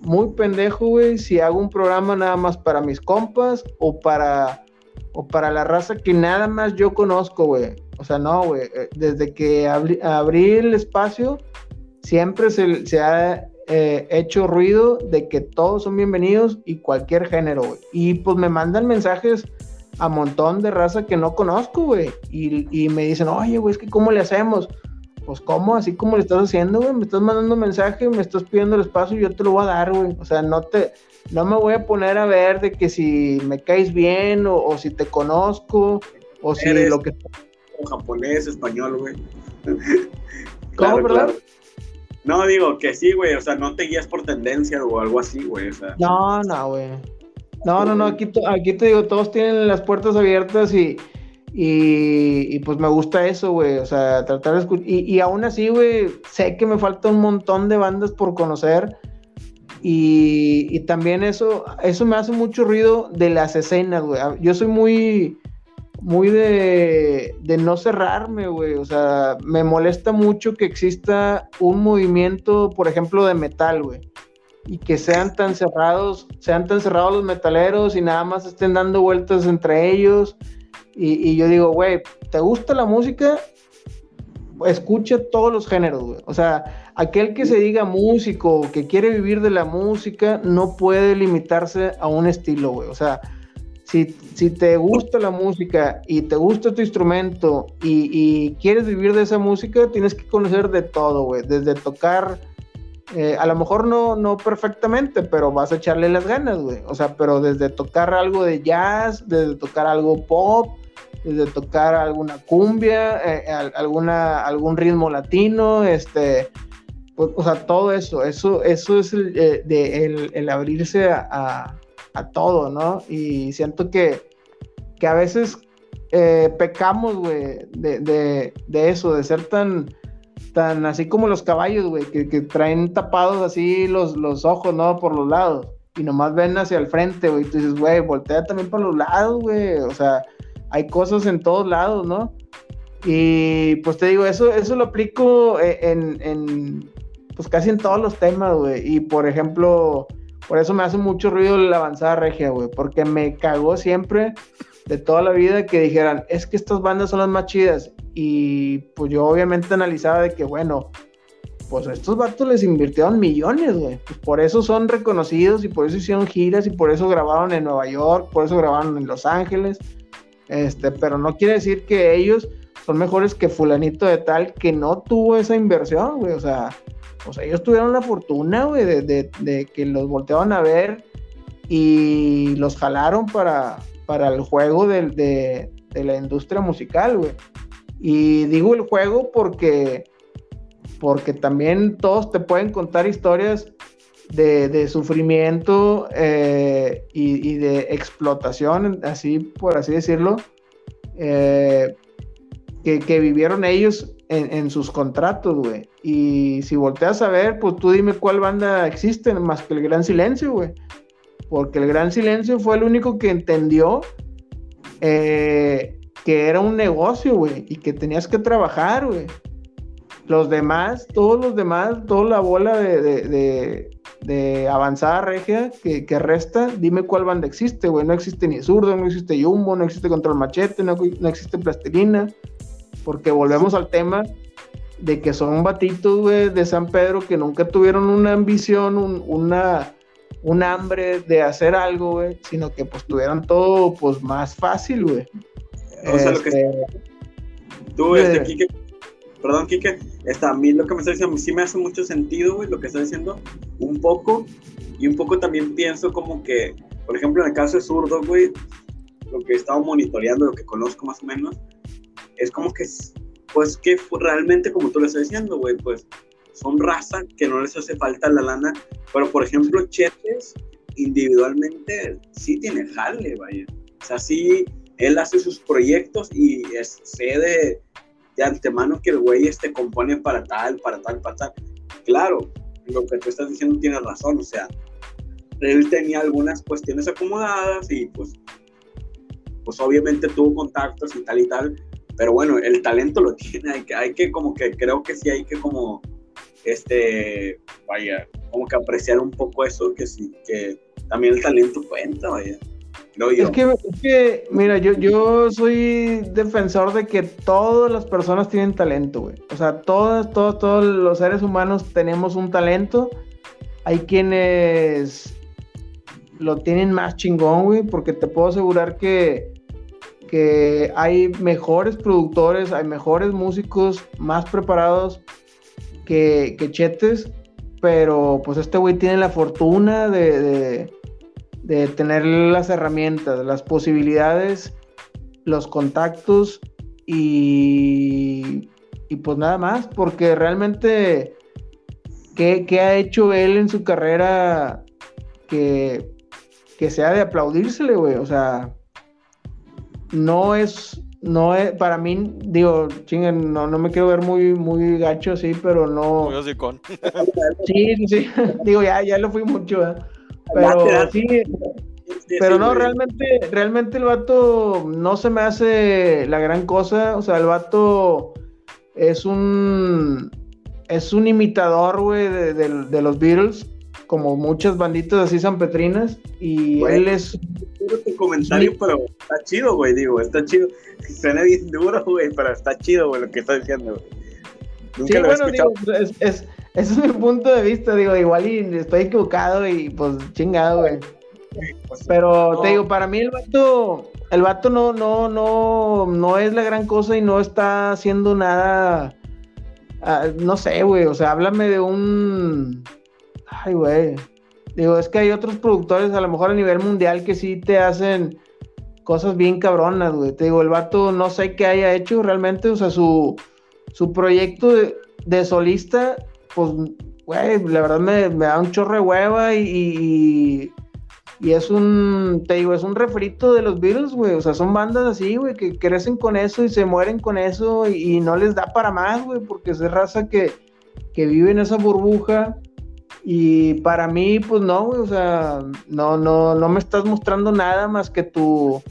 [SPEAKER 3] muy pendejo, güey, si hago un programa nada más para mis compas o para, o para la raza que nada más yo conozco, güey. O sea, no, güey. Eh, desde que abrí, el espacio, siempre se, se ha eh, hecho ruido de que todos son bienvenidos y cualquier género, güey. Y pues me mandan mensajes a montón de raza que no conozco, güey. Y, y me dicen, oye, güey, es que ¿cómo le hacemos? pues ¿cómo? Así como le estás haciendo, güey, me estás mandando un mensaje, me estás pidiendo el espacio y yo te lo voy a dar, güey. O sea, no te, no me voy a poner a ver de que si me caes bien o, si te conozco o si lo que...
[SPEAKER 2] japonés, español, güey.
[SPEAKER 3] ¿Cómo, perdón?
[SPEAKER 2] No, digo que sí, güey, o sea, no te guías por tendencia o algo así, güey, o sea.
[SPEAKER 3] No, no, güey. No, no, no, aquí, aquí te digo, todos tienen las puertas abiertas y, y, pues me gusta eso, güey. O sea, tratar de escuchar. Y, y, aún así, güey, sé que me falta un montón de bandas por conocer. Y, y, también eso, eso me hace mucho ruido de las escenas, güey. Yo soy muy, muy de, de no cerrarme, güey. O sea, me molesta mucho que exista un movimiento, por ejemplo, de metal, güey. Y que sean tan cerrados, sean tan cerrados los metaleros y nada más estén dando vueltas entre ellos y, yo digo, güey, ¿te gusta la música? Escucha todos los géneros, güey. O sea, aquel que se diga músico, que quiere vivir de la música, no puede limitarse a un estilo, güey. O sea, si, si, te gusta la música y te gusta tu instrumento y, quieres vivir de esa música, tienes que conocer de todo, güey. Desde tocar, eh, a lo mejor no, no perfectamente, pero vas a echarle las ganas, güey. O sea, pero desde tocar algo de jazz, desde tocar algo pop, desde tocar alguna cumbia, eh, alguna, algún ritmo latino, este, pues, o sea, todo eso, eso, eso es el, eh, el, abrirse a, a, todo, ¿no? Y siento que, que a veces eh, pecamos, güey, de, de, eso, de ser tan, tan así como los caballos, güey, que, que, traen tapados así los, los ojos, ¿no? Por los lados. Y nomás ven hacia el frente, güey. Y tú dices, güey, voltea también por los lados, güey. O sea, hay cosas en todos lados, ¿no? Y pues te digo, eso, eso lo aplico e, en, pues casi en todos los temas, güey. Y por ejemplo, por eso me hace mucho ruido la avanzada regia, güey, porque me cagó siempre de toda la vida que dijeran, es que estas bandas son las más chidas. Y pues yo obviamente analizaba de que, bueno, pues estos vatos les invirtieron millones, güey. Pues por eso son reconocidos y por eso hicieron giras y por eso grabaron en Nueva York, por eso grabaron en Los Ángeles este, pero no quiere decir que ellos son mejores que fulanito de tal que no tuvo esa inversión, güey. O sea, o sea, ellos tuvieron la fortuna, güey, de, que los volteaban a ver y los jalaron para, para el juego de, de la industria musical, güey. Y digo el juego porque, porque también todos te pueden contar historias de, sufrimiento eh, y, de explotación, así por así decirlo, eh, que, vivieron ellos en, sus contratos, güey. Y si volteas a ver, pues tú dime cuál banda existe más que el Gran Silencio, güey. Porque el Gran Silencio fue el único que entendió eh, que era un negocio, güey, y que tenías que trabajar, güey. Los demás, todos los demás, toda la bola de, de, avanzada regia que, resta, dime cuál banda existe, güey. No existe ni zurdo, no existe Jumbo, no existe Control Machete, no, no existe Plastilina. Porque volvemos al tema de que son batitos, güey, de San Pedro que nunca tuvieron una ambición, una, un hambre de hacer algo, güey, sino que pues tuvieron todo, pues, más fácil, güey.
[SPEAKER 2] O sea, lo que... Este, tú, este, Kike, perdón, Kike, está, a mí lo que me está diciendo, sí me hace mucho sentido, güey, lo que está diciendo, un poco, y un poco también pienso como que, por ejemplo, en el caso de Zurdo, güey, lo que he estado monitoreando, lo que conozco más o menos, es como que pues que realmente, como tú le estás diciendo, güey, pues son raza que no les hace falta la lana, pero por ejemplo, Chetes individualmente sí tiene jale, vaya. O sea, sí, él hace sus proyectos y sé de, de antemano que el güey este compone para tal, para tal, para tal. Claro, lo que tú estás diciendo tiene razón, o sea, él tenía algunas cuestiones acomodadas y pues, pues obviamente tuvo contactos y tal y tal, pero bueno, el talento lo tiene, hay que, hay que como que, creo que sí hay que como, este, vaya, como que apreciar un poco eso, que sí, que también el talento cuenta, vaya.
[SPEAKER 3] Es, que, es que, mira, yo, yo soy defensor de que todas las personas tienen talento, güey. O sea, todos, todos, todos los seres humanos tenemos un talento. Hay quienes lo tienen más chingón, güey, porque te puedo asegurar que que hay mejores productores, hay mejores músicos más preparados que, Chetes, pero pues este güey tiene la fortuna de, de, tener las herramientas, las posibilidades, los contactos y, y pues nada más, porque realmente, ¿qué, ¿qué, ha hecho él en su carrera que, que sea de aplaudírsele, güey? O sea, no es, no es, para mí, digo, chinguen, no, no me quiero ver muy, muy gacho así, pero no. Muy hocicón. Sí, sí, sí. digo, ya, ya lo fui mucho, ¿eh? Pero sí, pero no, realmente, realmente el vato no se me hace la gran cosa. O sea, el vato es un es un imitador, güey, de, de, los Beatles, como muchas banditas así sanpetrinas, y él es
[SPEAKER 2] tu comentario, pero está chido, güey, digo, está chido. Suena bien duro, güey, pero está chido, güey, lo que estás diciendo,
[SPEAKER 3] sí, bueno, digo, es, es, ese es mi punto de vista, digo, igual y estoy equivocado y pues chingado, güey. Pues, pero te digo, para mí el vato, el vato no, no, no, no es la gran cosa y no está haciendo nada, ah, no sé, güey, o sea, háblame de un, ay, güey, Digo, es que hay otros productores a lo mejor a nivel mundial que sí te hacen cosas bien cabronas, güey. Te digo, el vato no sé qué haya hecho realmente, o sea, su, su proyecto de, solista, pues, güey, la verdad me, da un chorre de hueva y, y, es un, te digo, es un refrito de los Beatles, güey. O sea, son bandas así, güey, que crecen con eso y se mueren con eso y, no les da para más, güey, porque es raza que, que vive en esa burbuja y para mí, pues no, güey, o sea, no, no, no me estás mostrando nada más que tu,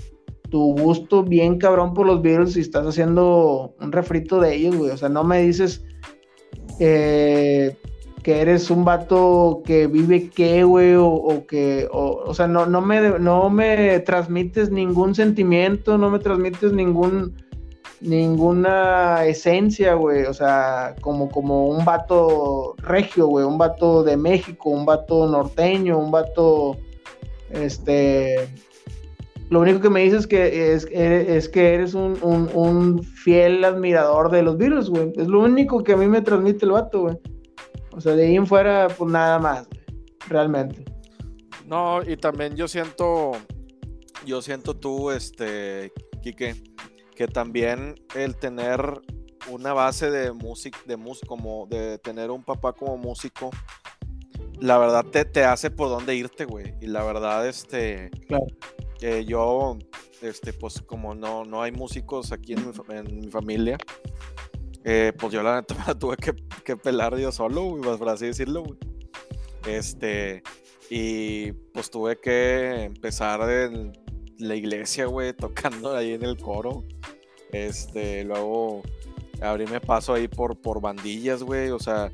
[SPEAKER 3] tu gusto bien cabrón por los Beatles y estás haciendo un refrito de ellos, güey. O sea, no me dices eh, que eres un vato que vive qué, güey, o, que, o, o sea, no, no, me, no me transmites ningún sentimiento, no me transmites ningún ninguna esencia, güey. O sea, como, como un vato regio, güey. Un vato de México, un vato norteño, un vato. Este. Lo único que me dices que es, es que eres un, fiel admirador de los Beatles, güey. Es lo único que a mí me transmite el vato, güey. O sea, de ahí en fuera, pues nada más, realmente.
[SPEAKER 1] No, y también yo siento, yo siento tú, este, Quique, que también el tener una base de música, de música, como de tener un papá como músico, la verdad te, te hace por dónde irte, güey. Y la verdad, este, claro. que yo, este, pues como no, no hay músicos aquí en mi, familia, eh, pues yo la neta me tuve que, que, pelar yo solo, güey, pues, por así decirlo, güey. Este, y pues tuve que empezar en la iglesia, güey, tocando ahí en el coro. Este, luego abrirme paso ahí por, por bandillas, güey. O sea,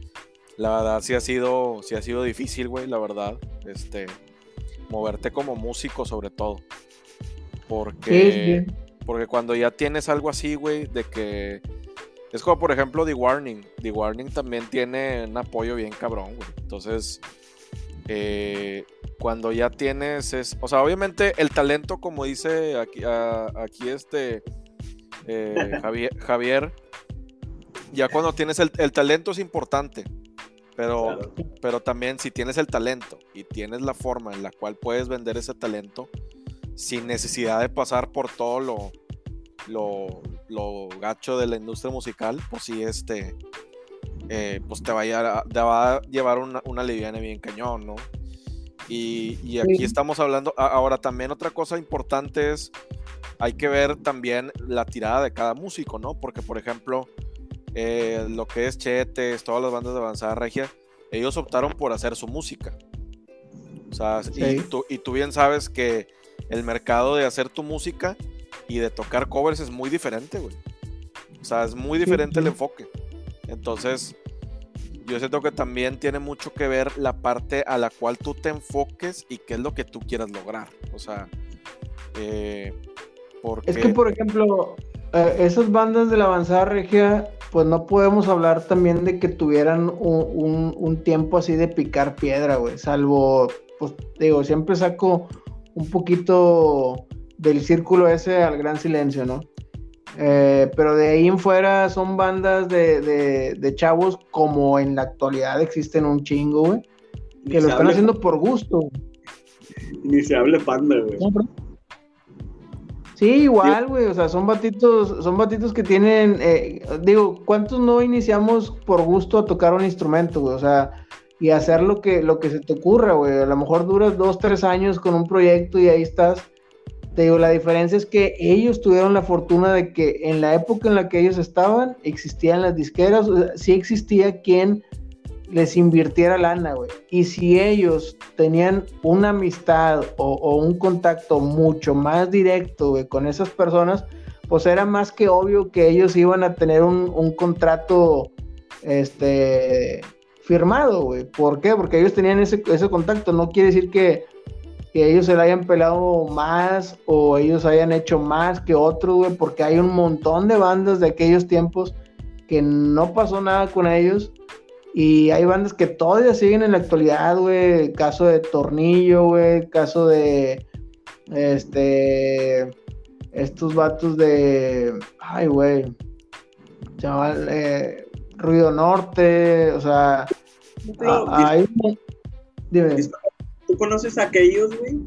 [SPEAKER 1] la verdad sí ha sido, sí ha sido difícil, güey, la verdad. Este, moverte como músico sobre todo. Porque, porque cuando ya tienes algo así, güey, de que... Es como, por ejemplo, The Warning. The Warning también tiene un apoyo bien cabrón, güey. Entonces, eh, cuando ya tienes... Es, o sea, obviamente el talento, como dice aquí, aquí este eh, Javier, Javier, ya cuando tienes el, el talento es importante. Pero, pero también si tienes el talento y tienes la forma en la cual puedes vender ese talento sin necesidad de pasar por todo lo, lo, gacho de la industria musical, pues sí, este, eh, pues te va, a, llevar una, una liviana bien cañón, ¿no? Y, aquí estamos hablando, ahora también otra cosa importante es, hay que ver también la tirada de cada músico, ¿no? Porque, por ejemplo, eh, lo que es Chetes, todas las bandas de avanzada regia, ellos optaron por hacer su música. O sea, y, tú, bien sabes que el mercado de hacer tu música y de tocar covers es muy diferente, güey. O sea, es muy diferente el enfoque. Entonces, yo siento que también tiene mucho que ver la parte a la cual tú te enfoques y qué es lo que tú quieras lograr. O sea, eh,
[SPEAKER 3] porque... Es que, por ejemplo, eh, esas bandas de la avanzada regia pues no podemos hablar también de que tuvieran un, tiempo así de picar piedra, güey. Salvo, pues digo, siempre saco un poquito del círculo ese al gran silencio, ¿no? Eh, pero de ahí en fuera son bandas de, chavos como en la actualidad existen un chingo, güey. Que lo están haciendo por gusto.
[SPEAKER 2] Ni se hable panda, güey.
[SPEAKER 3] Sí, igual, güey, o sea, son batitos, son batitos que tienen, eh, digo, ¿cuántos no iniciamos por gusto a tocar un instrumento, güey? O sea, y hacer lo que, lo que se te ocurra, güey. A lo mejor duras dos, tres años con un proyecto y ahí estás. Te digo, la diferencia es que ellos tuvieron la fortuna de que en la época en la que ellos estaban, existían las disqueras, o sea, sí existía quien les invirtiera lana, güey. Y si ellos tenían una amistad o, un contacto mucho más directo, güey, con esas personas, pues era más que obvio que ellos iban a tener un, contrato, este, firmado, güey. ¿Por qué? Porque ellos tenían ese, contacto. No quiere decir que, que ellos se la hayan pelado más o ellos hayan hecho más que otros, güey, porque hay un montón de bandas de aquellos tiempos que no pasó nada con ellos y hay bandas que todavía siguen en la actualidad, güey. Caso de Tornillo, güey. Caso de. Este. Estos vatos de. Ay, güey. Chaval. Eh, Ruido Norte. O sea. hay...
[SPEAKER 2] Dime. ¿Tú conoces a aquellos, güey?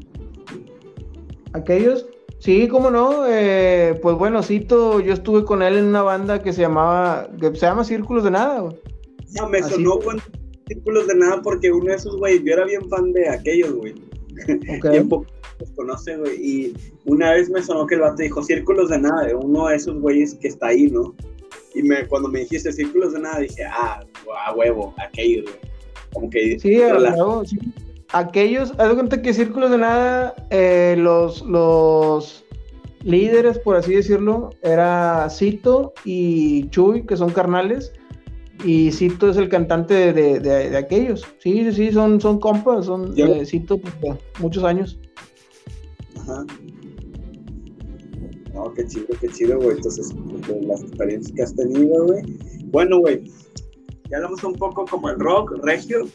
[SPEAKER 3] ¿Aquellos? Sí, cómo no. Eh, pues bueno, Cito, yo estuve con él en una banda que se llamaba. que se llama Círculos de Nada, güey.
[SPEAKER 2] No, me sonó con círculos de nada porque uno de esos güeyes, yo era bien fan de aquellos, güey. Okay. poco los conoce, güey. Y una vez me sonó que el vato dijo círculos de nada, uno de esos güeyes que está ahí, ¿no? Y me, cuando me dijiste círculos de nada, dije, ah, a huevo, aquellos, güey. Como que.
[SPEAKER 3] Sí, a huevo, sí. Aquellos, haz de cuenta que círculos de nada, eh, los, los líderes, por así decirlo, era Cito y Chuy, que son carnales y Cito es el cantante de, de, aquellos. Sí, sí, son, son compas, son eh, Cito pues, muchos años.
[SPEAKER 2] Ajá. No, qué chido, qué chido, güey. Entonces, las experiencias que has tenido, güey. Bueno, güey, ya hablamos un poco como el rock, regio.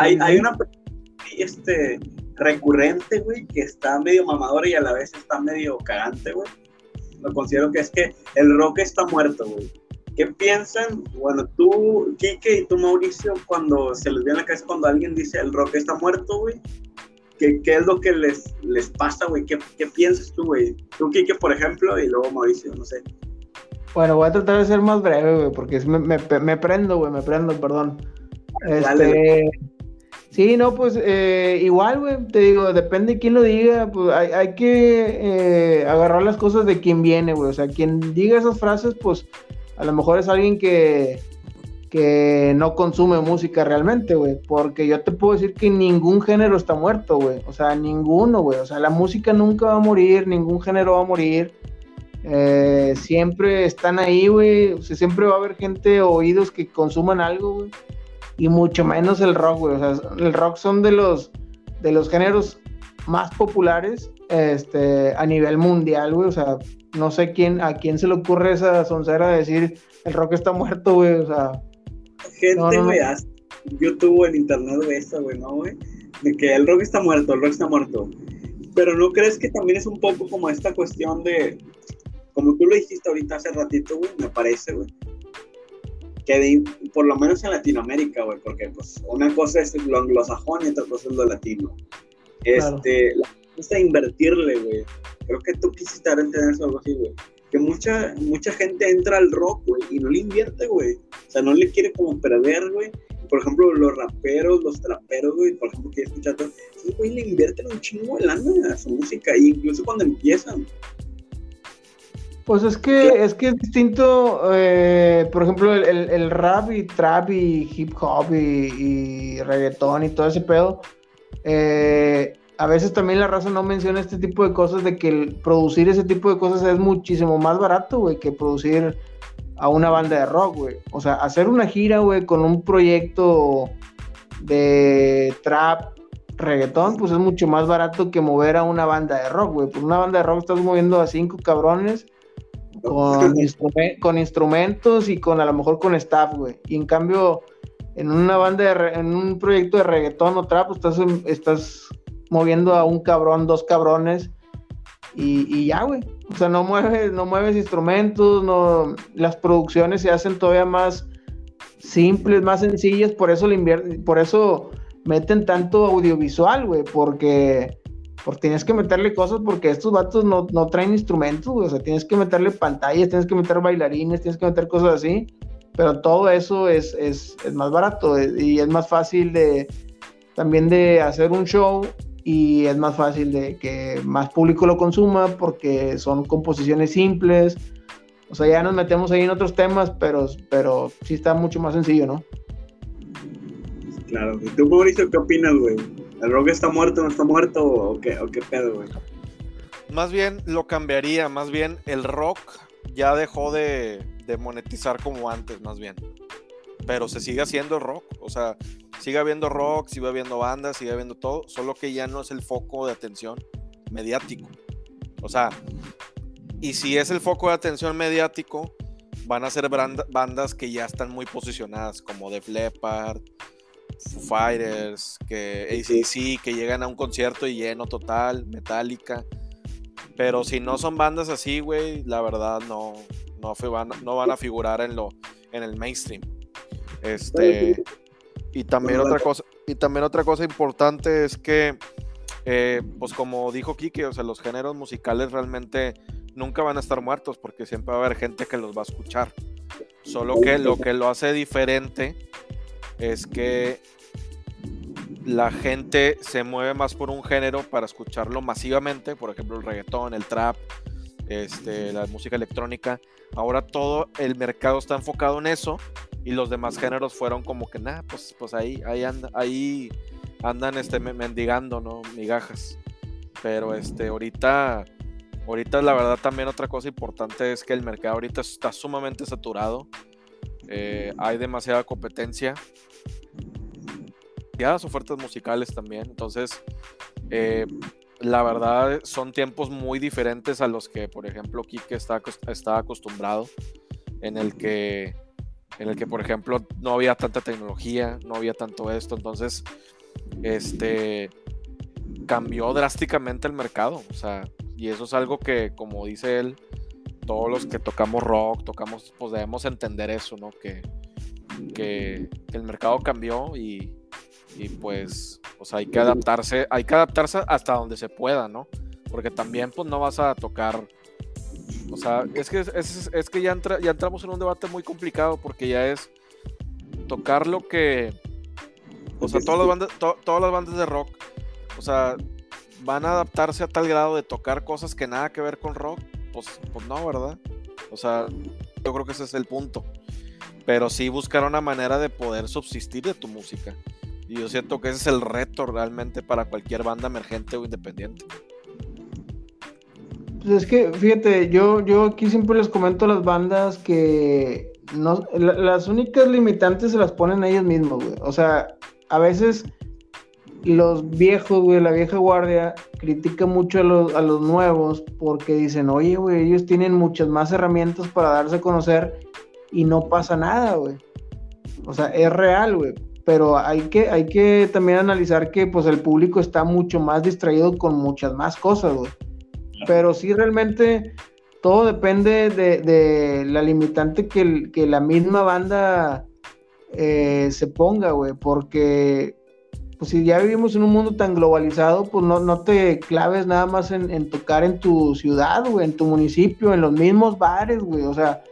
[SPEAKER 2] Hay, hay una este, recurrente, güey, que está medio mamadora y a la vez está medio cagante, güey. Lo considero que es que el rock está muerto, güey ¿Qué piensan? Bueno, tú, Kike, y tú, Mauricio, cuando se les viene a la cabeza cuando alguien dice el rock está muerto, güey. ¿Qué, ¿Qué, es lo que les, les pasa, güey? ¿Qué, ¿Qué, piensas tú, güey? Tú, Kike, por ejemplo, y luego Mauricio, no sé.
[SPEAKER 3] Bueno, voy a tratar de ser más breve, güey, porque me, me, me prendo, güey, me prendo, perdón. Este, sí, no, pues eh, igual, güey, te digo, depende de quién lo diga, pues hay, que eh, agarrar las cosas de quien viene, güey. O sea, quien diga esas frases, pues a lo mejor es alguien que, que no consume música realmente, güey. Porque yo te puedo decir que ningún género está muerto, güey. O sea, ninguno, güey. O sea, la música nunca va a morir, ningún género va a morir. Eh, siempre están ahí, güey. O sea, siempre va a haber gente, oídos que consuman algo, güey. Y mucho menos el rock, güey. O sea, el rock son de los, de los géneros más populares este, a nivel mundial, güey. O sea, no sé quién, a quién se le ocurre esa soncera de decir el rock está muerto, güey. O sea.
[SPEAKER 4] Gente, güey, YouTube, en internet, güey, eso, güey, ¿no, güey? De que el rock está muerto, el rock está muerto. Pero ¿no crees que también es un poco como esta cuestión de, como tú lo dijiste ahorita hace ratito, güey, me parece, güey, que por lo menos en Latinoamérica, güey, porque pues una cosa es lo anglosajón y otra cosa es lo latino. Este, la cosa invertirle, güey. Creo que tú quisiste dar eso algo así, güey. Que mucha, mucha gente entra al rock, güey, y no le invierte, güey. O sea, no le quiere como perder, güey por ejemplo, los raperos, los traperos, güey, por ejemplo, que he escuchado, sí, güey, le invierten un chingo de lana a su música, e incluso cuando empiezan.
[SPEAKER 3] Pues es que, es que es distinto, eh, por ejemplo, el, rap y trap y hip hop y, reggaetón y todo ese pedo. Eh, a veces también la raza no menciona este tipo de cosas de que producir ese tipo de cosas es muchísimo más barato, güey, que producir a una banda de rock, güey. O sea, hacer una gira, güey, con un proyecto de trap, reggaetón, pues es mucho más barato que mover a una banda de rock, güey. Por una banda de rock estás moviendo a cinco cabrones con, con instrumentos y con a lo mejor con staff, güey. Y en cambio, en una banda, de en un proyecto de reggaetón o trap, pues estás, estás moviendo a un cabrón, dos cabrones y, y ya, güey. O sea, no mueves, no mueves instrumentos, no, las producciones se hacen todavía más simples, más sencillas, por eso le por eso meten tanto audiovisual, güey, porque, porque tienes que meterle cosas porque estos vatos no, no traen instrumentos, güey, o sea, tienes que meterle pantallas, tienes que meter bailarines, tienes que meter cosas así, pero todo eso es, es, es más barato eh, y es más fácil de también de hacer un show y es más fácil de que más público lo consuma porque son composiciones simples. O sea, ya nos metemos ahí en otros temas, pero, pero sí está mucho más sencillo, ¿no?
[SPEAKER 4] Claro. ¿Y tú, Mauricio, qué opinas, güey? ¿El rock está muerto, no está muerto o qué, o qué pedo, güey?
[SPEAKER 1] Más bien lo cambiaría, más bien el rock ya dejó de, de monetizar como antes, más bien. Pero se sigue haciendo rock, o sea, sigue habiendo rock, sigue habiendo bandas, sigue habiendo todo, solo que ya no es el foco de atención mediático. O sea, y si es el foco de atención mediático, van a ser bandas que ya están muy posicionadas, como Def Leppard, Foo Fighters, que ACC, que llegan a un concierto y lleno total, Metallica. Pero si no son bandas así, güey, la verdad no, no, van, no van a figurar en, lo, en el mainstream. Este, y también otra cosa, y también otra cosa importante es que, eh, pues como dijo Kike, o sea, los géneros musicales realmente nunca van a estar muertos porque siempre va a haber gente que los va a escuchar. Solo que lo que lo hace diferente es que la gente se mueve más por un género para escucharlo masivamente, por ejemplo el reggaetón, el trap, este, la música electrónica. Ahora todo el mercado está enfocado en eso y los demás géneros fueron como que, nada, pues, pues ahí, ahí, ahí andan este, mendigando, ¿no? Migajas. Pero este, ahorita, ahorita la verdad también otra cosa importante es que el mercado ahorita está sumamente saturado. Eh, hay demasiada competencia. Las ofertas musicales también. Entonces, eh, la verdad son tiempos muy diferentes a los que, por ejemplo, Kike está, está acostumbrado. En el que en el que, por ejemplo, no había tanta tecnología, no había tanto esto, entonces, este, cambió drásticamente el mercado, o sea, y eso es algo que, como dice él, todos los que tocamos rock, tocamos, pues debemos entender eso, ¿no? Que, que, el mercado cambió y, y pues, pues hay que adaptarse, hay que adaptarse hasta donde se pueda, ¿no? Porque también, pues no vas a tocar o sea, es que, es, que ya, ya entramos en un debate muy complicado porque ya es tocar lo que... O sea, todas las, bandas, todas las bandas de rock, o sea, van a adaptarse a tal grado de tocar cosas que nada que ver con rock. Pues, pues no, ¿verdad? O sea, yo creo que ese es el punto. Pero sí buscar una manera de poder subsistir de tu música. Y yo siento que ese es el reto realmente para cualquier banda emergente o independiente.
[SPEAKER 3] Pues es que, fíjate, yo, yo aquí siempre les comento a las bandas que no, las únicas limitantes se las ponen ellos mismos, güey. O sea, a veces los viejos, güey, la vieja guardia, critica mucho a los, a los nuevos porque dicen, oye, güey, ellos tienen muchas más herramientas para darse a conocer y no pasa nada, güey. O sea, es real, güey. Pero hay que, hay que también analizar que pues el público está mucho más distraído con muchas más cosas, güey. Pero sí realmente todo depende de, la limitante que, que, la misma banda eh, se ponga, güey. Porque pues si ya vivimos en un mundo tan globalizado, pues no, no te claves nada más en, tocar en tu ciudad, güey, en tu municipio, en los mismos bares, güey. O sea,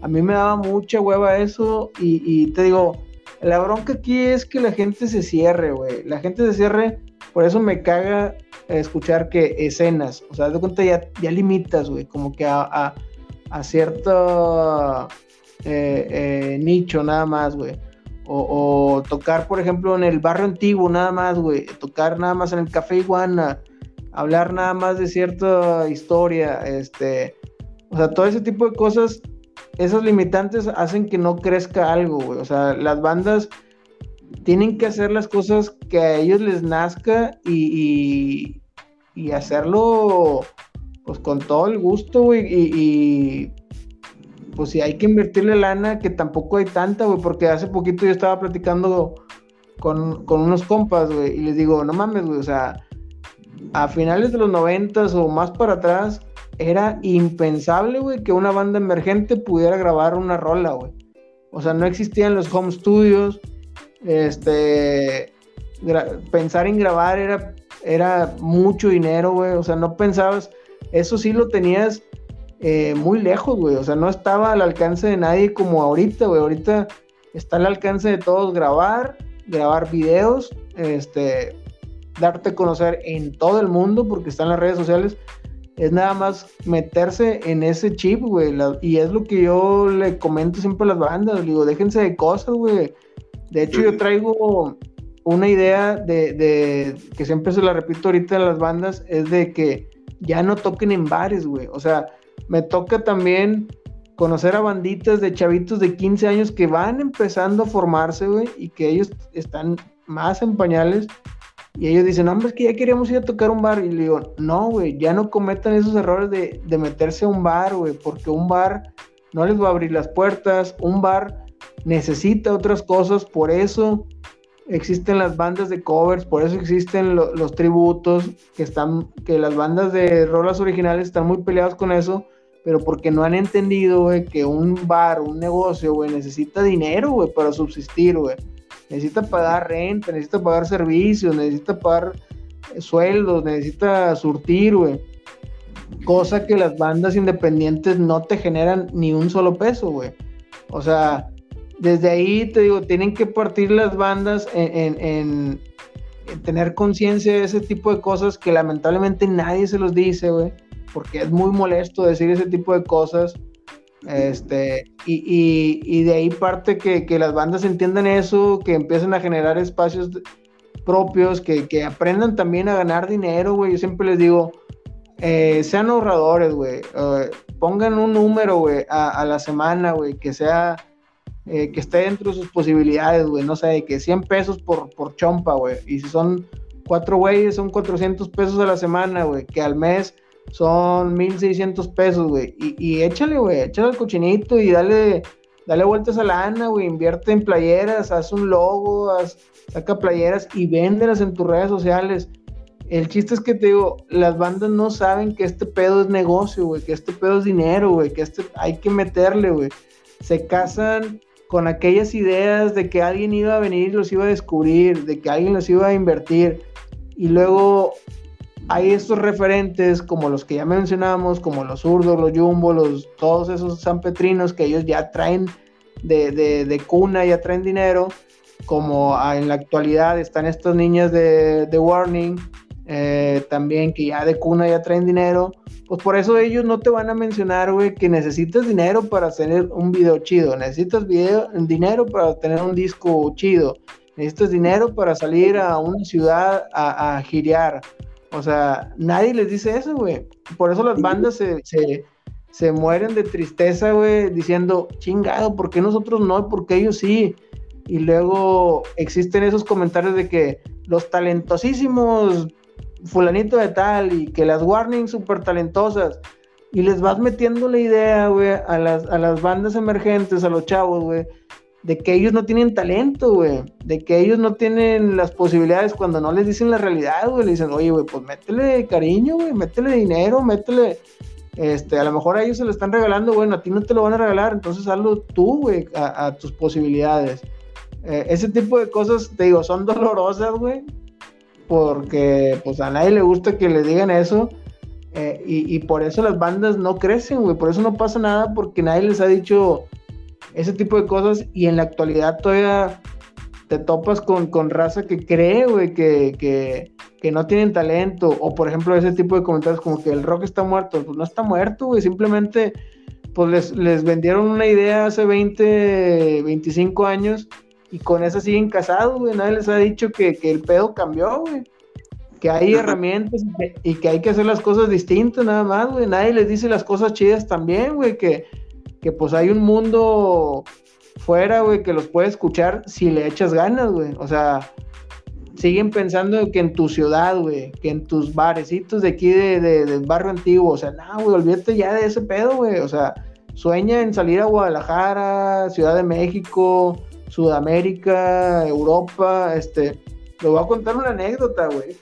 [SPEAKER 3] a mí me daba mucha hueva eso y, te digo, la bronca aquí es que la gente se cierre, güey. La gente se cierre, por eso me caga escuchar que escenas, o sea, de cuenta ya, ya limitas, güey, como que a, a, cierto eh, eh, nicho nada más, güey. O, tocar, por ejemplo, en el barrio antiguo, nada más, güey. Tocar nada más en el Café Iguana. Hablar nada más de cierta historia. Este. O sea, todo ese tipo de cosas. Esas limitantes hacen que no crezca algo, güey. O sea, las bandas tienen que hacer las cosas que a ellos les nazca y, y, hacerlo pues con todo el gusto, güey. y pues si hay que invertirle lana, que tampoco hay tanta, güey, porque hace poquito yo estaba platicando con, unos compas, güey, y les digo, no mames, güey, o sea, a finales de los noventas o más para atrás, era impensable, güey, que una banda emergente pudiera grabar una rola, güey. O sea, no existían los home studios, este, pensar en grabar era, era mucho dinero, güey, o sea, no pensabas, eso sí lo tenías eh, muy lejos, güey. O sea, no estaba al alcance de nadie como ahorita, güey. Ahorita está al alcance de todos grabar, grabar videos, este, darte a conocer en todo el mundo porque están las redes sociales. Es nada más meterse en ese chip, güey. y es lo que yo le comento siempre a las bandas. Le digo, déjense de cosas, güey. De hecho, yo traigo una idea de, de, que siempre se la repito ahorita a las bandas, es de que ya no toquen en bares, güey. O sea, me toca también conocer a banditas de chavitos de 15 años que van empezando a formarse, güey, y que ellos están más en pañales. Y ellos dicen, hombre, es que ya queríamos ir a tocar un bar. Y le digo, no, güey, ya no cometan esos errores de, de meterse a un bar, güey, porque un bar no les va a abrir las puertas. Un bar necesita otras cosas, por eso existen las bandas de covers, por eso existen los tributos, que están, que las bandas de rolas originales están muy peleadas con eso, pero porque no han entendido, güey, que un bar, un negocio, güey, necesita dinero, güey, para subsistir, güey. Necesita pagar renta, necesita pagar servicios, necesita pagar eh, sueldos, necesita surtir, güey. Cosa que las bandas independientes no te generan ni un solo peso, güey. O sea, desde ahí te digo, tienen que partir las bandas en, tener conciencia de ese tipo de cosas que lamentablemente nadie se los dice, güey, porque es muy molesto decir ese tipo de cosas. Este, y, de ahí parte que, las bandas entiendan eso, que empiecen a generar espacios propios, que, aprendan también a ganar dinero, güey. Yo siempre les digo, eh, sean ahorradores, güey. Pongan un número, güey, a, a, la semana, güey, que sea eh, que esté dentro de sus posibilidades, güey, no sé, que 100 pesos por, por chompa, güey, y si son cuatro güeyes, son 400 pesos a la semana, güey, que al mes son 1600 pesos, güey, y, y échale, güey, échale al cochinito y dale, dale vueltas a la Ana, güey, invierte en playeras, haz un logo, haz, saca playeras y véndelas en tus redes sociales. El chiste es que te digo, las bandas no saben que este pedo es negocio, güey, que este pedo es dinero, güey, que este hay que meterle, güey. Se casan con aquellas ideas de que alguien iba a venir y los iba a descubrir, de que alguien los iba a invertir. Y luego hay estos referentes como los que ya mencionamos, como los zurdos, los jumbo, los, todos esos sanpetrinos que ellos ya traen de, de, cuna, ya traen dinero, como en la actualidad están estas niñas de, de Warning, eh, también que ya de cuna ya traen dinero, pues por eso ellos no te van a mencionar, güey, que necesitas dinero para tener un video chido, necesitas video, dinero para tener un disco chido, necesitas dinero para salir a una ciudad a, a girear, O sea, nadie les dice eso, güey. Por eso las bandas se, se, mueren de tristeza, güey, diciendo, chingado, ¿por qué nosotros no? ¿Por qué ellos sí? Y luego existen esos comentarios de que los talentosísimos fulanito de tal y que las warnings súper talentosas y les vas metiendo la idea, güey, a las, a las bandas emergentes, a los chavos, güey, de que ellos no tienen talento, güey, de que ellos no tienen las posibilidades cuando no les dicen la realidad, güey, le dicen, oye, güey, pues métele cariño, güey, métele dinero, métele, este, a lo mejor a ellos se lo están regalando, bueno, a ti no te lo van a regalar, entonces hazlo tú, güey, a, tus posibilidades. Eh, ese tipo de cosas, te digo, son dolorosas, güey, porque pues a nadie le gusta que le digan eso. Eh, y, y, por eso las bandas no crecen, güey. Por eso no pasa nada, porque nadie les ha dicho ese tipo de cosas. Y en la actualidad todavía te topas con, con raza que cree, güey, que, que, que, no tienen talento. O por ejemplo, ese tipo de comentarios como que el rock está muerto. Pues no está muerto, güey. Simplemente pues les, les vendieron una idea hace 20, 25 años y con esa siguen casados, güey. Nadie les ha dicho que, el pedo cambió, güey. Que hay herramientas y que, hay que hacer las cosas distintas, nada más, güey. Nadie les dice las cosas chidas también, güey. Que, que pues hay un mundo fuera, güey, que los puede escuchar si le echas ganas, güey. O sea, siguen pensando que en tu ciudad, güey, que en tus barecitos de aquí de, del barrio antiguo, o sea, no, güey, olvídate ya de ese pedo, güey. O sea, sueña en salir a Guadalajara, Ciudad de México, Sudamérica, Europa, este, le voy a contar una anécdota, güey.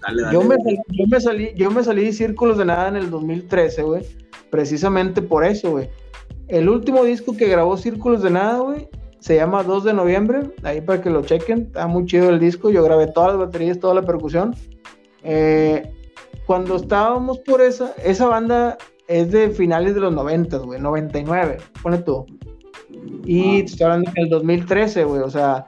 [SPEAKER 3] Dale, dale, yo, me yo, me salí, yo me salí de Círculos de Nada en el 2013, güey, precisamente por eso, güey. El último disco que grabó Círculos de Nada, güey, se llama 2 de noviembre, ahí para que lo chequen, está muy chido el disco, yo grabé todas las baterías, toda la percusión. Eh, cuando estábamos por esa, esa banda es de finales de los 90, güey, 99, pone tú. Y te estoy hablando en el 2013, güey, o sea,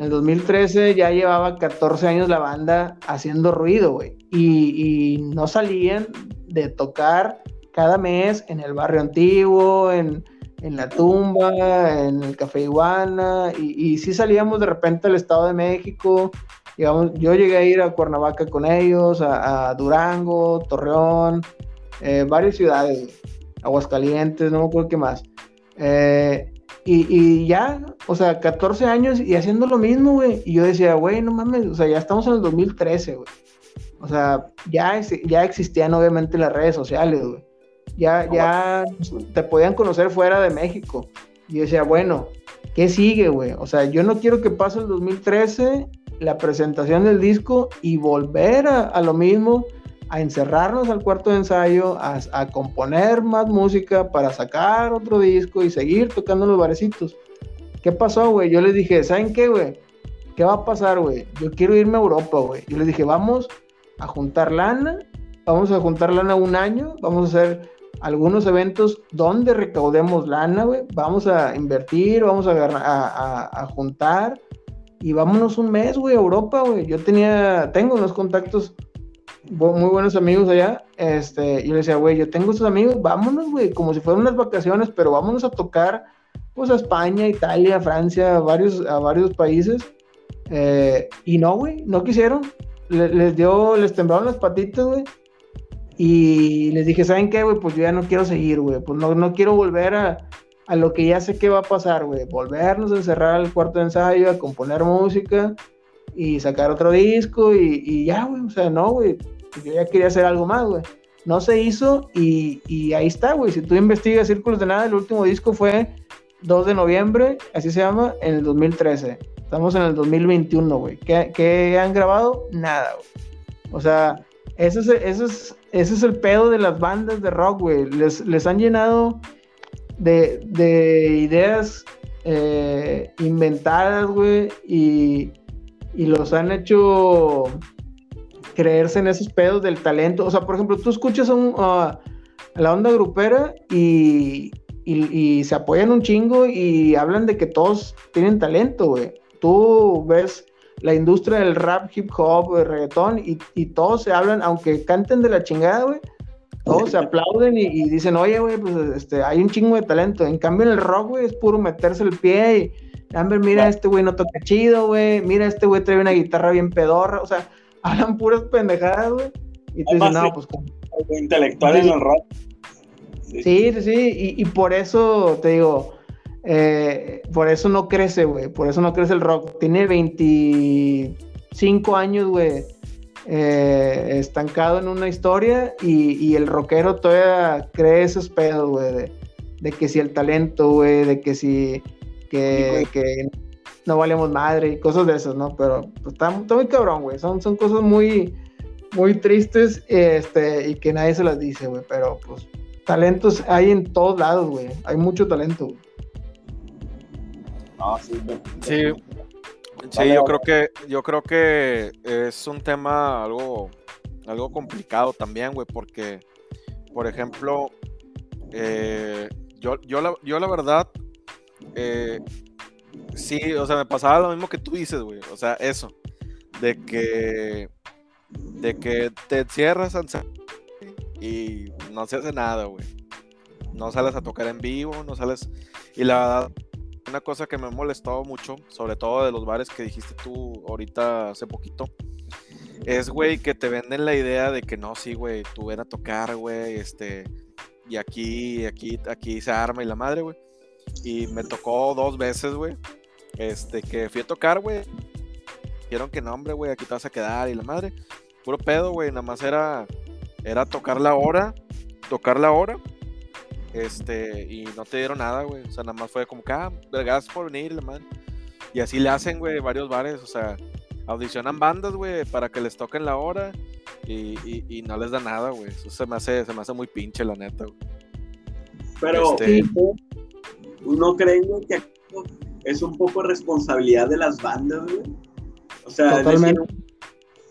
[SPEAKER 3] en el 2013 ya llevaba 14 años la banda haciendo ruido, güey. Y, no salían de tocar cada mes en el barrio antiguo, en, la tumba, en el Café Iguana, y, y sí salíamos de repente al Estado de México. Digamos, yo llegué a ir a Cuernavaca con ellos, a, Durango, Torreón, eh, varias ciudades, Aguascalientes, no me acuerdo qué más. Eh, y, ya, o sea, 14 años y haciendo lo mismo, güey. Y yo decía, güey, no mames, o sea, ya estamos en el 2013, güey. O sea, ya, ya existían obviamente las redes sociales, güey. Ya, ya te podían conocer fuera de México. Y yo decía, bueno, ¿qué sigue, güey? O sea, yo no quiero que pase el 2013, la presentación del disco y volver a lo mismo a encerrarnos al cuarto de ensayo, a, componer más música para sacar otro disco y seguir tocando los barecitos. ¿Qué pasó, güey? Yo les dije, ¿saben qué, güey? ¿Qué va a pasar, güey? Yo quiero irme a Europa, güey. Yo les dije, vamos a juntar lana, vamos a juntar lana un año, vamos a hacer algunos eventos donde recaudemos lana, güey. Vamos a invertir, vamos a, a, a juntar y vámonos un mes, güey, a Europa, güey. Yo tenía, tengo unos contactos muy buenos amigos allá, este, y le decía, güey, yo tengo estos amigos, vámonos, güey, como si fueran unas vacaciones, pero vámonos a tocar, pues, a España, Italia, Francia, a varios, a varios países, eh, y no, güey, no quisieron, les dio, les temblaron las patitas, güey, y les dije, ¿saben qué, güey? Pues yo ya no quiero seguir, güey, pues no, no quiero volver a, a lo que ya sé que va a pasar, güey, volvernos a encerrar al cuarto de ensayo, a componer música, y sacar otro disco y, y ya, güey, o sea, no, güey, yo ya quería hacer algo más, güey. No se hizo y, y ahí está, güey. Si tú investigas Círculos de Nada, el último disco fue 2 de noviembre, así se llama, en el 2013. Estamos en el 2021, güey. ¿Qué, ¿Qué, han grabado? Nada, güey. O sea, ese es, ese, es, ese es el pedo de las bandas de rock, güey. Les, les han llenado de, de ideas eh, inventadas, güey, y, y los han hecho creerse en esos pedos del talento. O sea, por ejemplo, tú escuchas a, la onda grupera y, y, se apoyan un chingo y hablan de que todos tienen talento, güey. Tú ves la industria del rap, hip hop, el reggaetón y, y, todos se hablan, aunque canten de la chingada, güey. Todos se aplauden y, dicen, oye, güey, pues este, hay un chingo de talento. En cambio, en el rock, güey, es puro meterse el pie y Amber, mira, este güey no toca chido, güey. Mira, este güey trae una guitarra bien pedorra. O sea, hablan puras pendejadas, güey. Y tú dices, no, pues.
[SPEAKER 4] Intelectual en el rock.
[SPEAKER 3] Sí, sí, sí. Y, por eso te digo, eh, por eso no crece, güey. Por eso no crece el rock. Tiene 25 años, güey. Eh, estancado en una historia y, el rockero todavía cree esos pedos, güey, de, que si el talento, güey, de que si que, no valemos madre y cosas de esas, ¿no? Pero pues, está, muy cabrón, güey. Son, son cosas muy, muy tristes este, y que nadie se las dice, güey. Pero pues talentos hay en todos lados, güey. Hay mucho talento, güey.
[SPEAKER 1] Sí, sí. Sí, yo creo que yo creo que es un tema algo algo complicado también, güey, porque por ejemplo, eh, yo, yo, la, yo la verdad eh, sí, o sea, me pasaba lo mismo que tú dices, güey, o sea, eso de que de que te cierras y no se hace nada, güey. No sales a tocar en vivo, no sales y la verdad una cosa que me ha molestado mucho, sobre todo de los bares que dijiste tú ahorita hace poquito, es, güey, que te venden la idea de que no, sí, güey, tú ven a tocar, güey, este, y aquí, aquí, aquí se arma y la madre, güey. Y me tocó dos veces, güey, este, que fui a tocar, güey. Dijeron que no, hombre, güey, aquí te vas a quedar y la madre. Puro pedo, güey, nada más era, era tocar la hora, tocar la hora este, y no te dieron nada, güey. O sea, nada más fue como que, ah, gracias por venir, la madre. Y así le hacen, güey, varios bares. O sea, audicionan bandas, güey, para que les toquen la hora y, no les da nada, güey. Eso se me hace, se me hace muy pinche, la neta, güey.
[SPEAKER 4] Pero, este... ¿no creen que es un poco responsabilidad de las bandas, güey? O sea,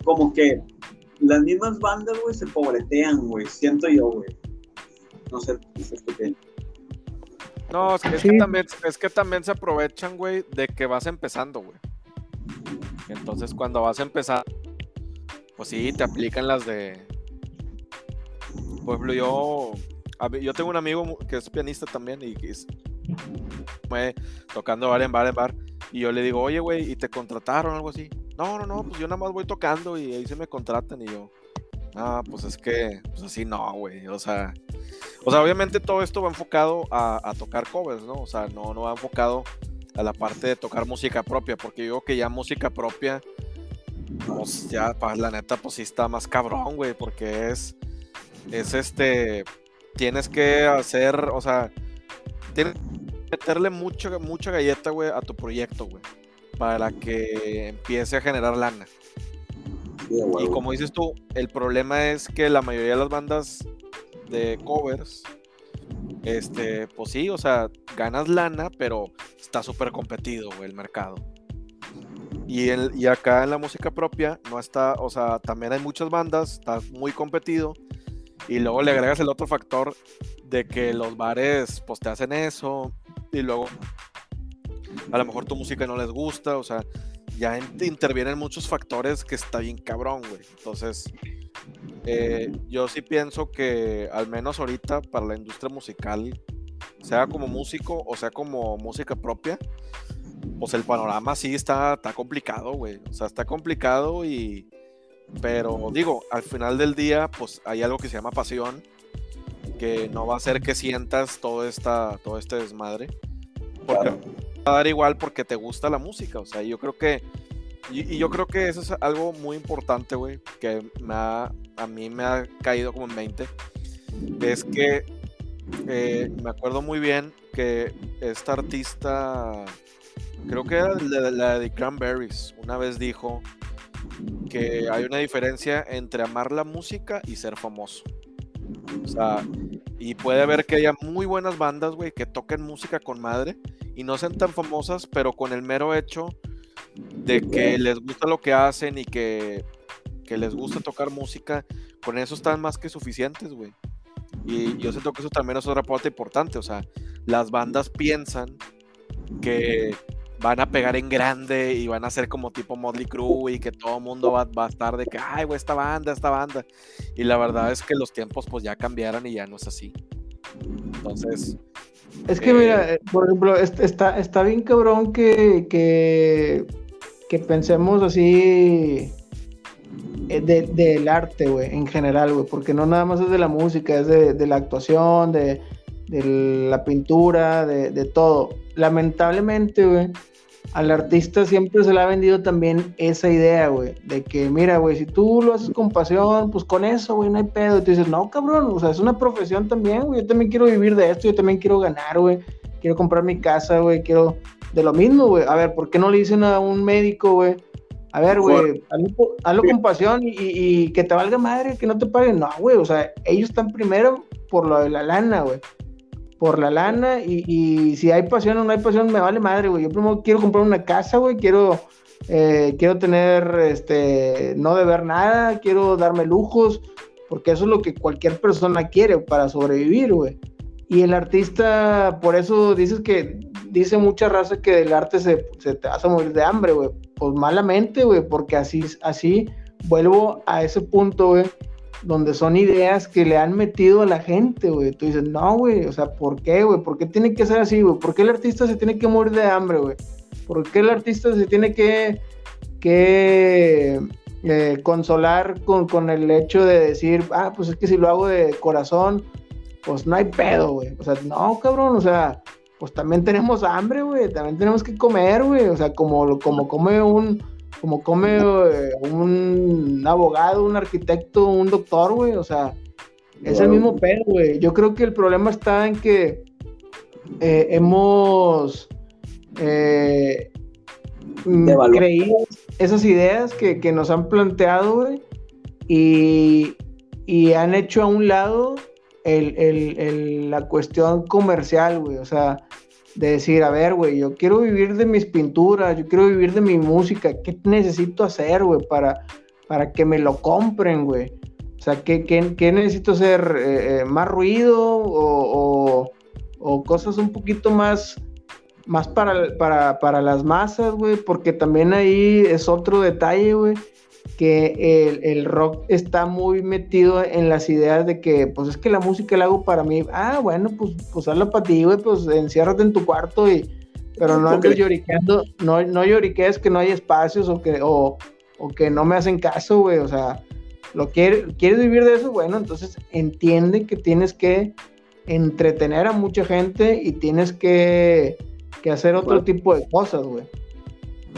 [SPEAKER 4] como que las mismas bandas, güey, se pobretean, güey. Siento yo, güey. No sé,
[SPEAKER 1] no es que, también, es que también se aprovechan, güey, de que vas empezando, güey. Entonces, cuando vas a empezar, pues sí, te aplican las de. Por ejemplo, yo. Yo tengo un amigo que es pianista también y que es, fue tocando bar en bar en bar. Y yo le digo, oye, güey, ¿y te contrataron o algo así? No, no, no, pues yo nada más voy tocando y ahí se me contratan. Y yo, ah, pues es que, pues así no, güey. O sea, o sea, obviamente todo esto va enfocado a, tocar covers, ¿no? O sea, no, no va enfocado a la parte de tocar música propia, porque yo que ya música propia, pues ya, pues, la neta, pues sí está más cabrón, güey, porque es, es este, tienes que hacer, o sea, tienes que meterle mucha, mucha galleta, güey, a tu proyecto, güey, para que empiece a generar lana. Y como dices tú, el problema es que la mayoría de las bandas de covers, este, pues sí, o sea, ganas lana, pero está súper competido, el mercado. Y, el, y acá en la música propia no está, o sea, también hay muchas bandas, está muy competido. Y luego le agregas el otro factor de que los bares, pues te hacen eso. Y luego, a lo mejor tu música no les gusta, o sea, ya intervienen muchos factores que está bien cabrón, güey. Entonces, eh, yo sí pienso que al menos ahorita para la industria musical, sea como músico o sea como música propia, pues el panorama sí está, está complicado, güey. O sea, está complicado y... Pero digo, al final del día, pues hay algo que se llama pasión, que no va a hacer que sientas todo, esta, todo este desmadre. Porque va a dar igual porque te gusta la música. O sea, yo creo que y, yo creo que eso es algo muy importante, güey, que me a mí me ha caído como en 20. Es que eh, me acuerdo muy bien que esta artista, creo que era la de Cranberries, una vez dijo que hay una diferencia entre amar la música y ser famoso. O sea, y puede haber que haya muy buenas bandas, güey, que toquen música con madre y no sean tan famosas, pero con el mero hecho de que les gusta lo que hacen y que, les gusta tocar música, con eso están más que suficientes, güey. Y yo siento que eso también es otra parte importante, o sea, las bandas piensan que van a pegar en grande y van a ser como tipo Motley Crue y que todo el mundo va, a estar de que, ay, güey, esta banda, esta banda. Y la verdad es que los tiempos pues ya cambiaron y ya no es así. Entonces...
[SPEAKER 3] Es que mira, eh, por ejemplo, está, está bien cabrón que que pensemos así eh, del arte, güey, en general, güey, porque no nada más es de la música, es de, la actuación, de, la pintura, de, todo. Lamentablemente, güey, al artista siempre se le ha vendido también esa idea, güey, de que, mira, güey, si tú lo haces con pasión, pues con eso, güey, no hay pedo. Y tú dices, no, cabrón, o sea, es una profesión también, güey, yo también quiero vivir de esto, yo también quiero ganar, güey, quiero comprar mi casa, güey, quiero de lo mismo, güey. A ver, ¿por qué no le dicen a un médico, güey? A ver, güey, hazlo, con pasión y, que te valga madre, que no te paguen. No, güey, o sea, ellos están primero por lo de la lana, güey. Por la lana y, si hay pasión o no hay pasión, me vale madre, güey. Yo primero quiero comprar una casa, güey, quiero, eh, quiero tener, este, no deber nada, quiero darme lujos, porque eso es lo que cualquier persona quiere para sobrevivir, güey. Y el artista, por eso dices que dice mucha raza que del arte se, se te vas a morir de hambre, güey. Pues malamente, güey, porque así, así vuelvo a ese punto, güey, donde son ideas que le han metido a la gente, güey. Tú dices, no, güey, o sea, ¿por qué, güey? ¿Por qué tiene que ser así, güey? ¿Por qué el artista se tiene que morir de hambre, güey? ¿Por qué el artista se tiene que, que eh, consolar con, con el hecho de decir, ah, pues es que si lo hago de corazón, pues no hay pedo, güey. O sea, no, cabrón, o sea, pues también tenemos hambre, güey, también tenemos que comer, güey, o sea, como, como come un, como come eh, un abogado, un arquitecto, un doctor, güey, o sea, es el mismo pedo, güey. Yo creo que el problema está en que eh, hemos eh, creído esas ideas que, que nos han planteado, güey, y, y han hecho a un lado el, la cuestión comercial, güey. O sea, de decir, a ver, güey, yo quiero vivir de mis pinturas, yo quiero vivir de mi música. ¿Qué necesito hacer, güey, para, para que me lo compren, güey? O sea, ¿qué, qué, necesito hacer? Eh, eh, ¿Más ruido o, o, cosas un poquito más, más para, para, para las masas, güey? Porque también ahí es otro detalle, güey que el, rock está muy metido en las ideas de que, pues es que la música la hago para mí. Ah, bueno, pues, pues hazlo para ti, güey, pues enciérrate en tu cuarto y... Pero no andes lloriqueando, no, no lloriquees que no hay espacios o que, o, que no me hacen caso, güey, o sea, lo quieres vivir de eso, bueno, entonces entiende que tienes que entretener a mucha gente y tienes que, que hacer otro tipo de cosas, güey.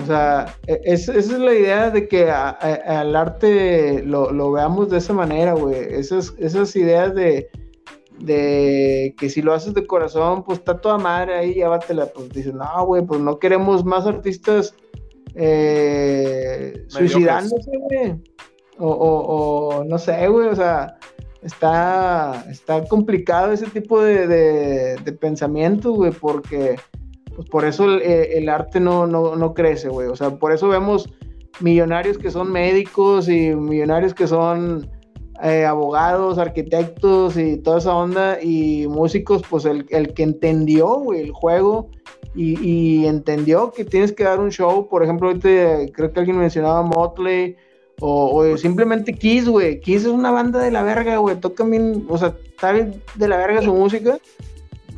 [SPEAKER 3] O sea, e, esa es la idea de que al arte lo, veamos de esa manera, güey. Esas, esas ideas de, de que si lo haces de corazón, pues está toda madre ahí, llévatela. Pues dices, no, güey, pues no queremos más artistas eh, suicidándose, güey. O, o, no sé, güey, o sea, está, está complicado ese tipo de, de, de pensamiento, güey, porque pues por eso el, arte no, no, crece, güey. O sea, por eso vemos millonarios que son médicos y millonarios que son eh, abogados, arquitectos y toda esa onda y músicos, pues el, que entendió, güey, el juego y, entendió que tienes que dar un show, por ejemplo, ahorita creo que alguien mencionaba Motley o, simplemente Kiss, güey. Kiss es una banda de la verga, güey. Toca bien, o sea, está de la verga su música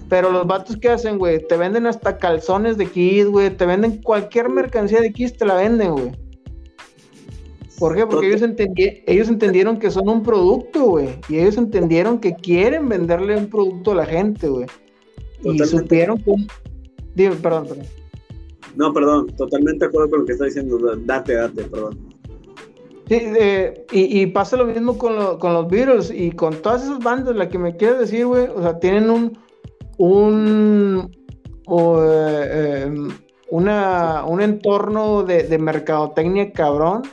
[SPEAKER 3] pero los vatos que hacen, güey, te venden hasta calzones de Kiss, güey, te venden cualquier mercancía de Kiss, te la venden, güey. ¿Por qué? Porque ellos, ellos entendieron que son un producto, güey. Y ellos entendieron que quieren venderle un producto a la gente, güey. Y supieron cómo... Dime, perdón, perdón.
[SPEAKER 4] No, perdón, totalmente de acuerdo con lo que está diciendo. Date, date, perdón.
[SPEAKER 3] Sí, y, y, pasa lo mismo con, con los Beatles y con todas esas bandas, la que me quieres decir, güey, o sea, tienen un, un, eh, em, una, un entorno de, mercadotecnia cabrón,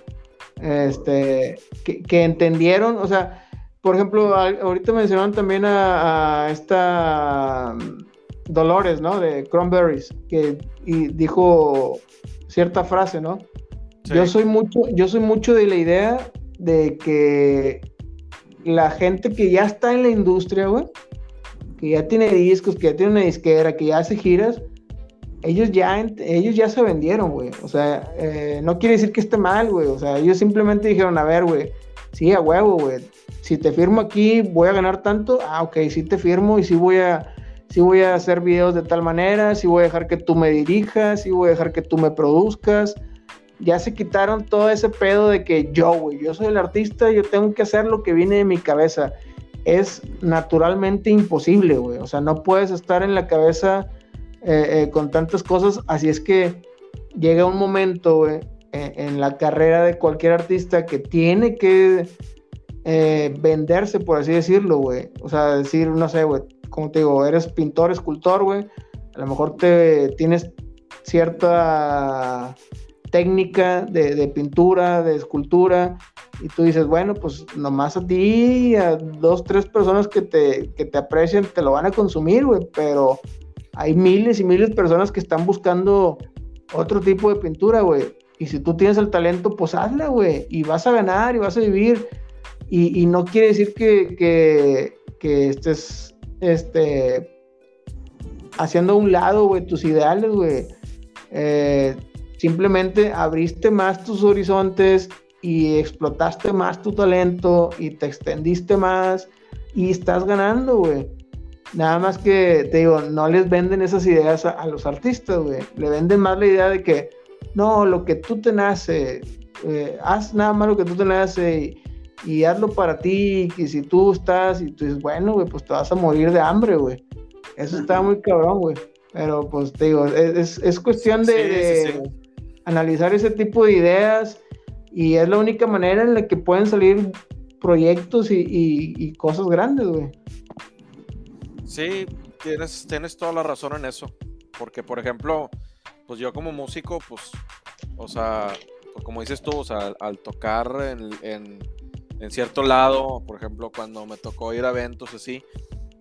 [SPEAKER 3] este, que, entendieron, o sea, por ejemplo, ahorita mencionaron también a, esta mm, Dolores, ¿no? De Cranberries, que y dijo cierta frase, ¿no? Yo soy mucho, yo soy mucho de la idea de que la gente que ya está en la industria, güey, que ya tiene discos, que ya tiene una disquera, que ya hace giras, ellos ya, ellos ya se vendieron, güey. O sea, eh, no quiere decir que esté mal, güey. O sea, ellos simplemente dijeron, a ver, güey, sí, a huevo, güey. Si te firmo aquí, voy a ganar tanto. Ah, ok, sí te firmo y sí voy a, sí voy a hacer videos de tal manera, sí voy a dejar que tú me dirijas, sí voy a dejar que tú me produzcas. ya se quitaron todo ese pedo de que yo, güey, yo soy el artista, yo tengo que hacer lo que viene de mi cabeza. Es naturalmente imposible, güey. O sea, no puedes estar en la cabeza eh, eh, con tantas cosas. Así es que llega un momento, güey, en, la carrera de cualquier artista que tiene que eh, venderse, por así decirlo, güey. O sea, decir, no sé, güey, como te digo, eres pintor, escultor, güey. A lo mejor te tienes cierta técnica de, pintura, de escultura, y tú dices, bueno, pues nomás a ti, a dos, tres personas que te, que te aprecian, te lo van a consumir, güey, pero hay miles y miles de personas que están buscando otro tipo de pintura, güey. Y si tú tienes el talento, pues hazla, güey. Y vas a ganar y vas a vivir. Y, no quiere decir que, que, estés este, haciendo a un lado, güey, tus ideales, güey. Eh, simplemente abriste más tus horizontes y explotaste más tu talento y te extendiste más y estás ganando, güey. Nada más que, te digo, no les venden esas ideas a, a los artistas, güey. Le venden más la idea de que no, lo que tú te nace, eh, haz nada más lo que tú te nace y, hazlo para ti, y si tú estás y tú dices, bueno, güey, pues te vas a morir de hambre, güey. Eso está muy cabrón, güey. Pero pues te digo, es, cuestión de, analizar ese tipo de ideas y es la única manera en la que pueden salir proyectos y, y cosas grandes, güey.
[SPEAKER 1] Sí, tienes, tienes toda la razón en eso. Porque, por ejemplo, pues yo como músico, pues, o sea, pues como dices tú, o sea, al tocar en, cierto lado, por ejemplo, cuando me tocó ir a eventos así,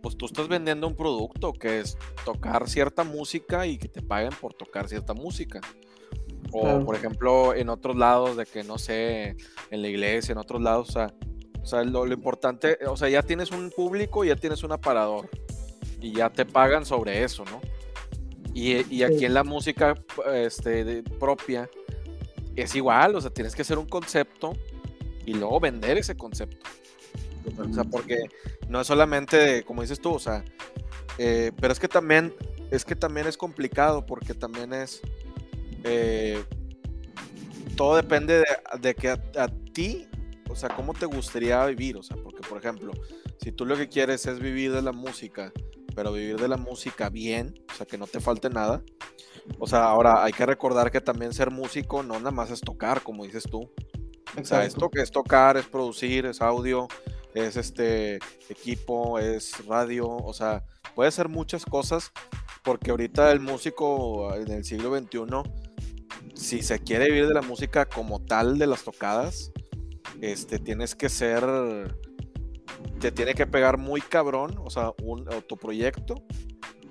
[SPEAKER 1] pues tú estás vendiendo un producto que es tocar cierta música y que te paguen por tocar cierta música. O por ejemplo, en otros lados de que no sé, en la iglesia, en otros lados, o sea, o sea lo, lo, importante, o sea, ya tienes un público, ya tienes un aparador y ya te pagan sobre eso, ¿no? Y, aquí en la música este, propia es igual, o sea, tienes que hacer un concepto y luego vender ese concepto. O sea, porque no es solamente, como dices tú, o sea, eh, pero es que también es que también es complicado porque también es eh, todo depende de, que a, a, ti, o sea, cómo te gustaría vivir, o sea, porque por ejemplo, si tú lo que quieres es vivir de la música pero vivir de la música bien, o sea, que no te falte nada. O sea, ahora hay que recordar que también ser músico no nada más es tocar, como dices tú. O sea, esto que es tocar, es producir, es audio, es este equipo, es radio, o sea, puede ser muchas cosas, porque ahorita el músico en el siglo XXI, si se quiere vivir de la música como tal de las tocadas, este, tienes que ser te tiene que pegar muy cabrón, o sea, un autoproyecto,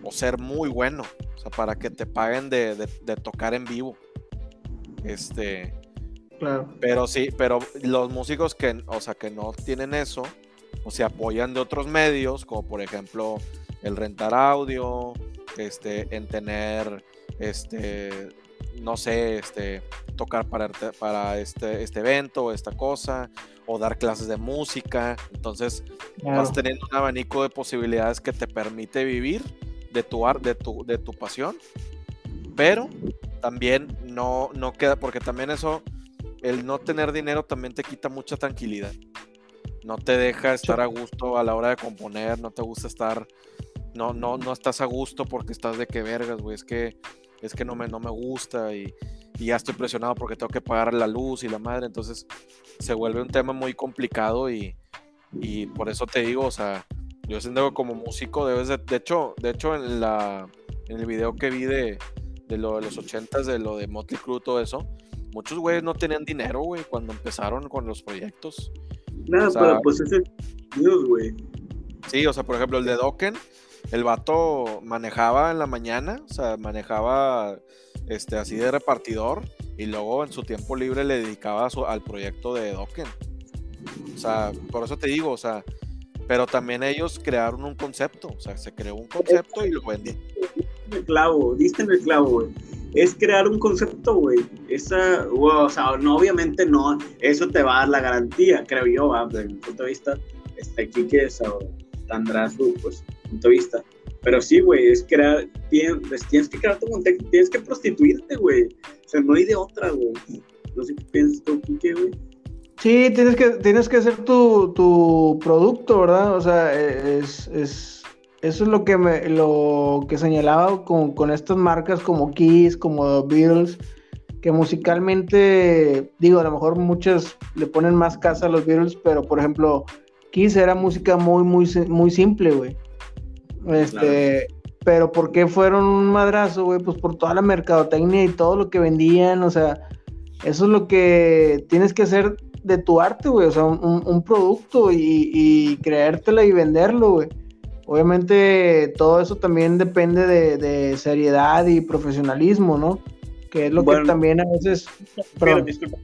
[SPEAKER 1] o ser muy bueno, o sea, para que te paguen de, tocar en vivo. Este. Claro. Pero sí, pero los músicos que, o sea, que no tienen eso, o se apoyan de otros medios, como por ejemplo el rentar audio, este, en tener, este, no sé, este, tocar para, para este, este evento, esta cosa, o dar clases de música. Entonces vas teniendo un abanico de posibilidades que te permite vivir de tu arte, de tu, de tu pasión. Pero también no, no queda, porque también eso, el no tener dinero también te quita mucha tranquilidad. No te deja estar a gusto a la hora de componer, no te gusta estar, no, no, no estás a gusto porque estás de que vergas, güey, es que, es que no me, no me gusta y, y ya estoy presionado porque tengo que pagar la luz y la madre, entonces se vuelve un tema muy complicado y, y por eso te digo, o sea, yo siento que como músico debes de, de hecho, de hecho en la en el video que vi de, de lo de los ochentas, de lo de Motley Crue, todo eso, muchos güeyes no tenían dinero, güey, cuando empezaron con los proyectos.
[SPEAKER 4] Nada, pero pues ese Dios, güey.
[SPEAKER 1] Sí, o sea, por ejemplo, el de Dokken, el vato manejaba en la mañana, o sea, manejaba este, así de repartidor y luego en su tiempo libre le dedicaba al proyecto de Dokken. O sea, por eso te digo, o sea, pero también ellos crearon un concepto, o sea, se creó un concepto y lo vendí.
[SPEAKER 4] El clavo, diste en el clavo, güey. Es crear un concepto, güey. Esa, o sea, no, obviamente no, eso te va a dar la garantía, creo yo, desde mi punto de vista. Este, aquí que tendrá su pues, punto de vista pero sí, güey, es crear, tienes, tienes que crear tu contexto, tienes que prostituirte, güey. O sea, no hay de otra, güey. No sé qué piensas tú, Kike, güey.
[SPEAKER 3] Sí, tienes que, tienes que hacer tu, tu producto, ¿verdad? O sea, es, es, eso es lo que me, lo que señalaba con, con estas marcas como Kiss, como Beatles, que musicalmente, digo, a lo mejor muchas le ponen más casa a los Beatles, pero por ejemplo, Kiss era música muy, muy, muy simple, güey. Este, pero ¿por qué fueron un madrazo, güey? Pues por toda la mercadotecnia y todo lo que vendían, o sea, eso es lo que tienes que hacer de tu arte, güey, o sea, un, producto y, y, creértela y venderlo, güey. Obviamente todo eso también depende de, seriedad y profesionalismo, ¿no? Que es lo que también a veces...
[SPEAKER 2] Pero, disculpa.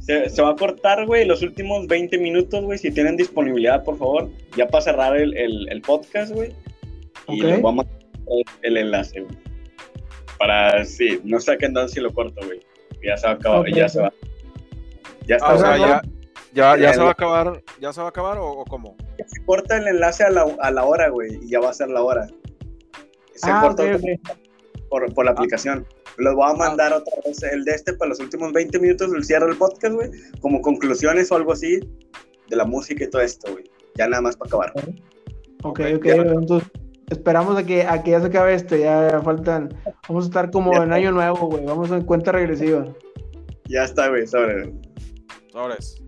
[SPEAKER 2] Se, va a cortar, güey, los últimos 20 minutos, güey, si tienen disponibilidad, por favor, ya para cerrar el, el, podcast, güey. Y les vamos a el enlace, güey. Para, sí, no saquen dan si lo corto, güey. Ya se va a acabar, ya se va.
[SPEAKER 1] Ya está. Ah, o sea, ya, ya, ya se va a acabar, ¿ya se va a acabar o, cómo?
[SPEAKER 2] Se corta el enlace a la, a la hora, güey, y ya va a ser la hora. Se ah, corta Por, por la ah. aplicación. Los voy a mandar otra vez el de este para los últimos 20 minutos del cierre del podcast, güey, como conclusiones o algo así de la música y todo esto, güey. Ya nada más para acabar.
[SPEAKER 3] Ok, ok, entonces esperamos a que, a que ya se acabe este, ya faltan, vamos a estar como en año nuevo, güey, vamos en cuenta regresiva.
[SPEAKER 2] Ya está, güey, sobre.
[SPEAKER 1] Sobres.